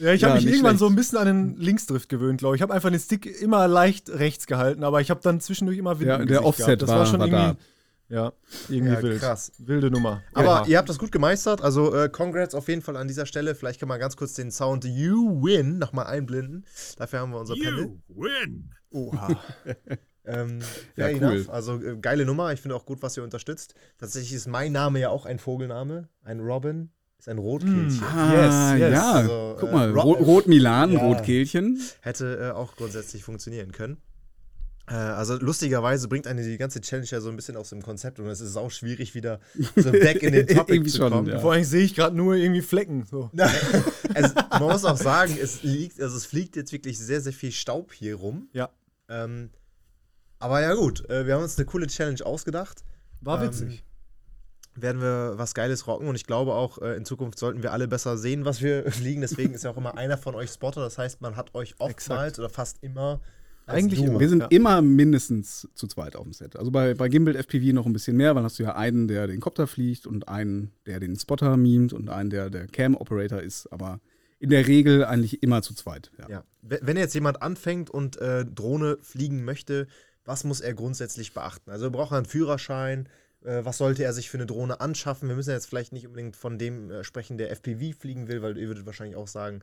Ja, ich Ja, habe mich nicht irgendwann schlecht. so ein bisschen an den Linksdrift gewöhnt, glaube ich. Ich habe einfach den Stick immer leicht rechts gehalten, aber ich habe dann zwischendurch immer Wind Ja, im der Gesicht Offset gehabt. Das war, war- schon war irgendwie, ja, irgendwie Ja, wild. krass. Wilde Nummer. Aber Oha. ihr habt das gut gemeistert. Also, äh, congrats auf jeden Fall an dieser Stelle. Vielleicht kann man ganz kurz den Sound You Win nochmal einblenden. Dafür haben wir unser Panel. win. Oha. Ähm, Ja, fair cool. enough. Also, äh, geile Nummer. Ich finde auch gut, was ihr unterstützt. Tatsächlich ist mein Name ja auch ein Vogelname. Ein Robin ist ein Rotkehlchen. ah, Yes, yes. ja. Also, Guck äh, mal, Ro- Rot, Rot Milan, Ja. Rotkehlchen. Hätte äh, auch grundsätzlich funktionieren können. Äh, also lustigerweise bringt eine die ganze Challenge ja so ein bisschen aus dem Konzept und es ist auch schwierig, wieder so back in den Topic Irgendwie zu schon, kommen. ja. Vor allem sehe ich gerade nur irgendwie Flecken. So. es, man muss auch sagen, es liegt, also es fliegt jetzt wirklich sehr, sehr viel Staub hier rum. Ja. Ähm, aber ja gut, äh, wir haben uns eine coole Challenge ausgedacht. War Ähm, witzig. werden wir was Geiles rocken und ich glaube auch, äh, in Zukunft sollten wir alle besser sehen, was wir fliegen. Deswegen ist ja auch immer einer von euch Spotter. Das heißt, man hat euch oftmals Exakt. oder fast immer. Eigentlich immer. Wir sind Ja. immer mindestens zu zweit auf dem Set. Also bei, bei Gimbal FPV noch ein bisschen mehr, weil hast du ja einen, der den Copter fliegt und einen, der den Spotter mimt und einen, der der Cam-Operator ist. Aber in der Regel eigentlich immer zu zweit. Ja. Ja. Wenn wenn jetzt jemand anfängt und äh, Drohne fliegen möchte, was muss er grundsätzlich beachten? Also braucht er einen Führerschein? Äh, was sollte er sich für eine Drohne anschaffen? Wir müssen jetzt vielleicht nicht unbedingt von dem äh, sprechen, der FPV fliegen will, weil ihr würdet wahrscheinlich auch sagen,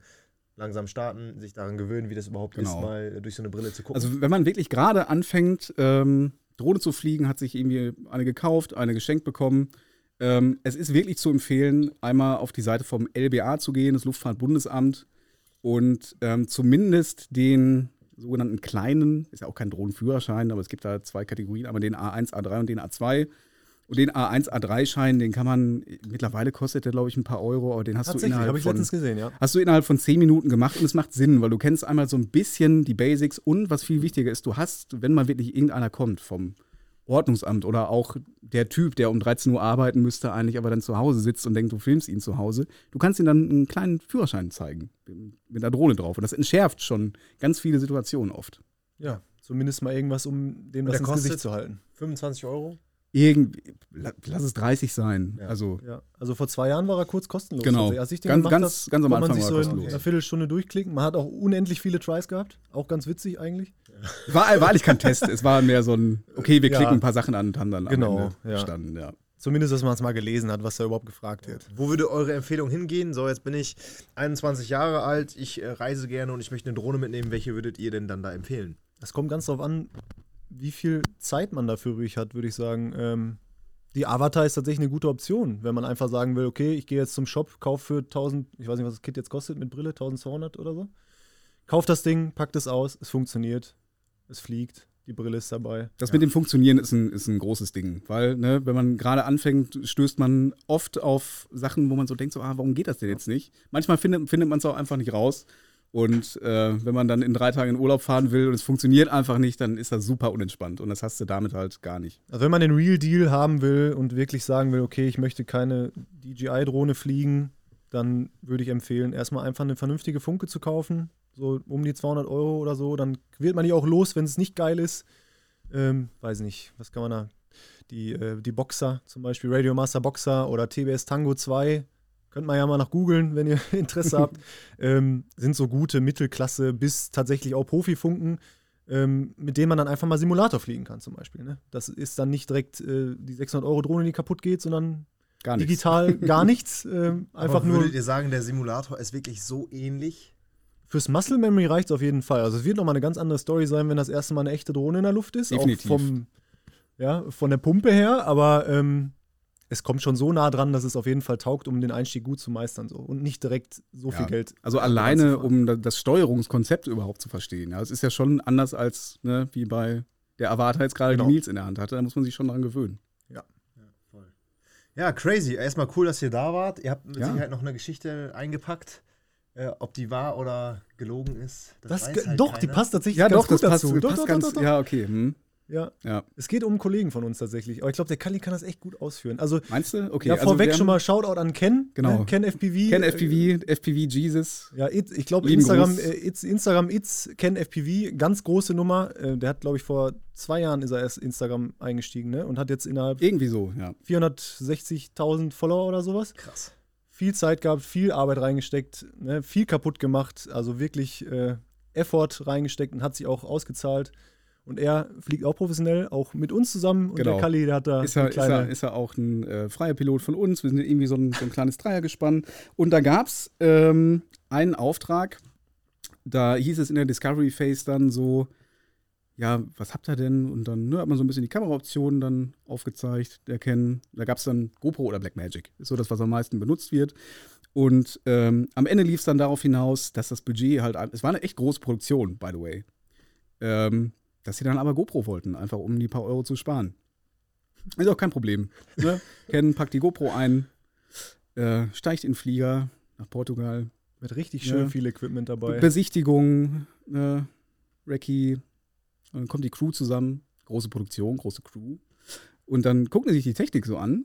langsam starten, sich daran gewöhnen, wie das überhaupt ist, Genau. mal äh, durch so eine Brille zu gucken. Also wenn man wirklich gerade anfängt, ähm, Drohne zu fliegen, hat sich irgendwie eine gekauft, eine geschenkt bekommen. Ähm, es ist wirklich zu empfehlen, einmal auf die Seite vom LBA zu gehen, das Luftfahrtbundesamt, und ähm, zumindest den sogenannten kleinen, ist ja auch kein Drohnenführerschein, aber es gibt da zwei Kategorien, einmal den A1, A3 und den A2. Und den A1, A3-Schein, den kann man, mittlerweile kostet der, glaube ich, ein paar Euro, aber den hast du innerhalb habe ich von letztens gesehen, ja. hast du innerhalb von 10 Minuten gemacht und es macht Sinn, weil du kennst einmal so ein bisschen die Basics und was viel wichtiger ist, du hast, wenn mal wirklich irgendeiner kommt vom Ordnungsamt oder auch der Typ, der um 13 Uhr arbeiten müsste, eigentlich aber dann zu Hause sitzt und denkt, du filmst ihn zu Hause, du kannst ihm dann einen kleinen Führerschein zeigen mit einer Drohne drauf und das entschärft schon ganz viele Situationen oft. Ja, zumindest mal irgendwas, um dem das ins kostet- Gesicht zu halten. 25 Euro? Irgendwie, la- lass es 30 sein. Ja. Also Ja, also vor zwei Jahren war er kurz kostenlos. Genau. Also als ich den Ganz- gemacht ganz- hab, ganz am konnte man Anfang sich war so er in kostenlos. einer Viertelstunde durchklicken. Man hat auch unendlich viele Tries gehabt. Auch ganz witzig eigentlich. war, war eigentlich kein Test, es war mehr so ein, okay, wir Ja. klicken ein paar Sachen an und haben dann Genau, am Ende ja. verstanden, ja. Zumindest, dass man es mal gelesen hat, was da überhaupt gefragt wird. Wo würde eure Empfehlung hingehen? So, jetzt bin ich 21 Jahre alt, ich äh, reise gerne und ich möchte eine Drohne mitnehmen. Welche würdet ihr denn dann da empfehlen? Es kommt ganz darauf an, wie viel Zeit man dafür übrig hat, würde ich sagen. Ähm, die Avatar ist tatsächlich eine gute Option, wenn man einfach sagen will, okay, ich gehe jetzt zum Shop, kaufe für 1000, ich weiß nicht, was das Kit jetzt kostet mit Brille, 1200 oder so. Kauf das Ding, pack das aus, es funktioniert, es fliegt, die Brille ist dabei. Das Ja. mit dem Funktionieren ist ein, ist ein großes Ding, weil, ne, wenn man gerade anfängt, stößt man oft auf Sachen, wo man so denkt, so, ah, warum geht das denn jetzt nicht? Manchmal findet, findet man es auch einfach nicht raus. Und äh, wenn man dann in drei Tagen in Urlaub fahren will und es funktioniert einfach nicht, dann ist das super unentspannt. Und das hast du damit halt gar nicht. Also wenn man den Real Deal haben will und wirklich sagen will, okay, ich möchte keine DJI-Drohne fliegen, dann würde ich empfehlen, erstmal einfach eine vernünftige Funke zu kaufen, so um die 200 Euro oder so. Dann wird man die auch los, wenn es nicht geil ist. Ähm, weiß nicht, was kann man da? Die, äh, die Boxer, zum Beispiel Radio Master Boxer oder TBS Tango 2, könnt man ja mal nach googeln, wenn ihr Interesse habt, ähm, sind so gute Mittelklasse bis tatsächlich auch Profifunken ähm, mit dem man dann einfach mal Simulator fliegen kann, zum Beispiel. Ne? Das ist dann nicht direkt äh, die 600-Euro-Drohne, die kaputt geht, sondern Gar digital gar nichts. Ähm, einfach Aber nur Würdet ihr sagen, der Simulator ist wirklich so ähnlich? fürs Muscle Memory reicht es auf jeden Fall. Also es wird nochmal eine ganz andere Story sein, wenn das erste Mal eine echte Drohne in der Luft ist. Definitiv. Auch vom, ja, von der Pumpe her, aber ähm, es kommt schon so nah dran, dass es auf jeden Fall taugt, um den Einstieg gut zu meistern. So. Und nicht direkt so Ja. viel Geld. Also alleine, um da- das Steuerungskonzept überhaupt zu verstehen. Ja, es ist ja schon anders als ne, wie bei der Avatar jetzt gerade Genau. die Nils in der Hand hatte. Da muss man sich schon dran gewöhnen. Ja, crazy. Erstmal cool, dass ihr da wart. Ihr habt mit Ja. Sicherheit noch eine Geschichte eingepackt. Äh, ob die wahr oder gelogen ist, das, Das, weiß ge- halt doch, die keiner. passt tatsächlich Ja, ganz doch, das gut passt, dazu. Doch, passt doch, ganz. doch, doch, doch. Ja, okay. Hm. Ja. Ja. Es geht um einen Kollegen von uns tatsächlich. Aber ich glaube, der Kalli kann das echt gut ausführen. Also, Meinst du? Okay. ja, also vorweg schon mal Shoutout an Ken. Genau. Ne? Ken FPV. Ken äh, FPV, FPV Jesus. Ja, it, ich glaube, Instagram, äh, it's, Instagram It's Ken FPV, ganz große Nummer. Äh, der hat, glaube ich, vor zwei Jahren ist er erst Instagram eingestiegen ne? und hat jetzt innerhalb Irgendwie so, ja. 460.000 Follower oder sowas. Krass. Viel Zeit gehabt, viel Arbeit reingesteckt, ne? viel kaputt gemacht, also wirklich äh, Effort reingesteckt und hat sich auch ausgezahlt. Und er fliegt auch professionell, auch mit uns zusammen. Und Genau. der Kalli, der hat da Ist er, ist, er, ist er auch ein äh, freier Pilot von uns. Wir sind irgendwie so ein, so ein kleines Dreiergespann. Und da gab es ähm, einen Auftrag. Da hieß es in der Discovery Phase dann so: Ja, was habt ihr denn? Und dann ne, hat man so ein bisschen die Kameraoptionen dann aufgezeigt, erkennen. Da gab es dann GoPro oder Blackmagic. Ist so das, was am meisten benutzt wird. Und ähm, am Ende lief es dann darauf hinaus, dass das Budget halt, es war eine echt große Produktion, by the way. Ähm, dass sie dann aber GoPro wollten, einfach um die paar Euro zu sparen. Ist auch kein Problem. Ne? Ken packt die GoPro ein, äh, steigt in den Flieger nach Portugal. mit richtig Ja. schön viel Equipment dabei. Besichtigung, äh, Recce, dann kommt die Crew zusammen. Große Produktion, große Crew. Und dann gucken sie sich die Technik so an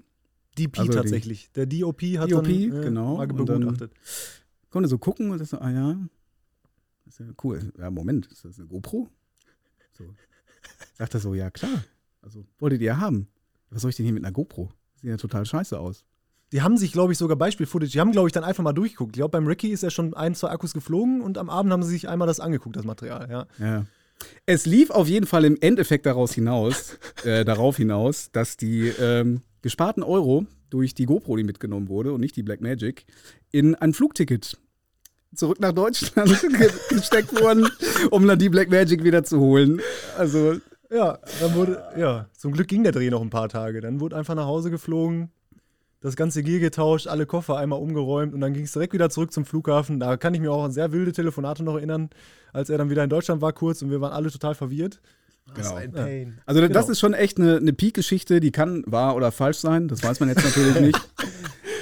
DP Also die- tatsächlich. Der DOP hat DOP, dann, äh, genau, mal und begutachtet. Konnte so gucken und das so, ah ja, das ist ja cool. Ja, Moment, ist das eine GoPro? So. Sagt er so, ja klar. Also, wolltet ihr haben? Was soll ich denn hier mit einer GoPro? Sieht ja total scheiße aus. Die haben sich, glaube ich, sogar Beispiel-Footage, die haben, glaube ich, dann einfach mal durchgeguckt. Ich glaube, beim Ricky ist ja schon ein, zwei Akkus geflogen und am Abend haben sie sich einmal das angeguckt, das Material, ja. Ja. Es lief auf jeden Fall im Endeffekt daraus hinaus, äh, darauf hinaus, dass die ähm, gesparten Euro durch die GoPro, die mitgenommen wurde und nicht die Blackmagic, in ein Flugticket zurück nach Deutschland ge- gesteckt wurden, um dann die Blackmagic wieder zu holen. Also, Ja, dann wurde, ja, zum Glück ging der Dreh noch ein paar Tage. Dann wurde einfach nach Hause geflogen, das ganze Gear getauscht, alle Koffer einmal umgeräumt und dann ging es direkt wieder zurück zum Flughafen. Da kann ich mir auch an sehr wilde Telefonate noch erinnern, als er dann wieder in Deutschland war kurz und wir waren alle total verwirrt. Das Genau. ein Pain. also das Genau. ist schon echt eine, eine Peak-Geschichte, die kann wahr oder falsch sein. Das weiß man jetzt natürlich nicht.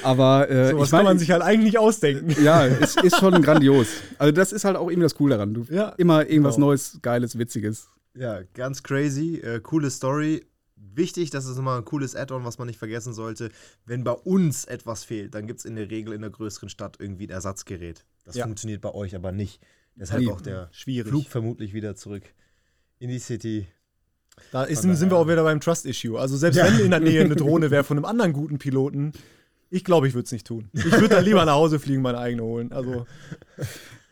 Aber äh, Sowas ich meine, kann man sich halt eigentlich nicht ausdenken. Ja, es ist schon grandios. Also das ist halt auch irgendwie das Coole daran. Du Ja, immer irgendwas genau. Neues, Geiles, Witziges. Ja, ganz crazy. Äh, coole Story. Wichtig, das ist immer ein cooles Add-on, was man nicht vergessen sollte. Wenn bei uns etwas fehlt, dann gibt es in der Regel in der größeren Stadt irgendwie ein Ersatzgerät. Das Ja. funktioniert bei euch aber nicht. Deshalb auch der Schwierig. Flug vermutlich wieder zurück in die City. Da ist, sind wir auch wieder beim Trust-Issue. Also selbst Ja. wenn in der Nähe eine Drohne wäre von einem anderen guten Piloten, ich glaube, ich würde es nicht tun. Ich würde dann lieber nach Hause fliegen, meine eigene holen. Also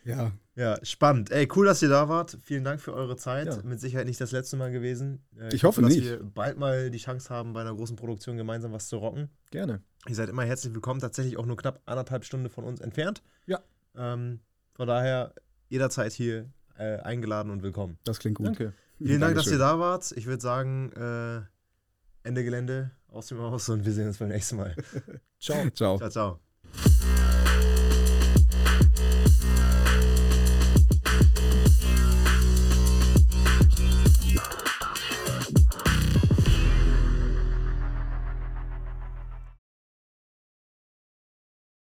Ja. Ja, spannend. Ey, cool, dass ihr da wart. Vielen Dank für eure Zeit. Ja. Mit Sicherheit nicht das letzte Mal gewesen. Äh, Ich hoffe dass nicht. wir bald mal die Chance haben, bei einer großen Produktion gemeinsam was zu rocken. gerne. Ihr seid immer herzlich willkommen. Tatsächlich auch nur knapp anderthalb Stunden von uns entfernt. Ja. Ähm, von daher jederzeit hier äh, eingeladen und willkommen. Das klingt gut. Danke. Vielen Dank, dass ihr Dankeschön. da wart. Ich würde sagen, äh, Ende Gelände aus dem Haus und wir sehen uns beim nächsten Mal. Ciao. Ciao. Ciao, ciao.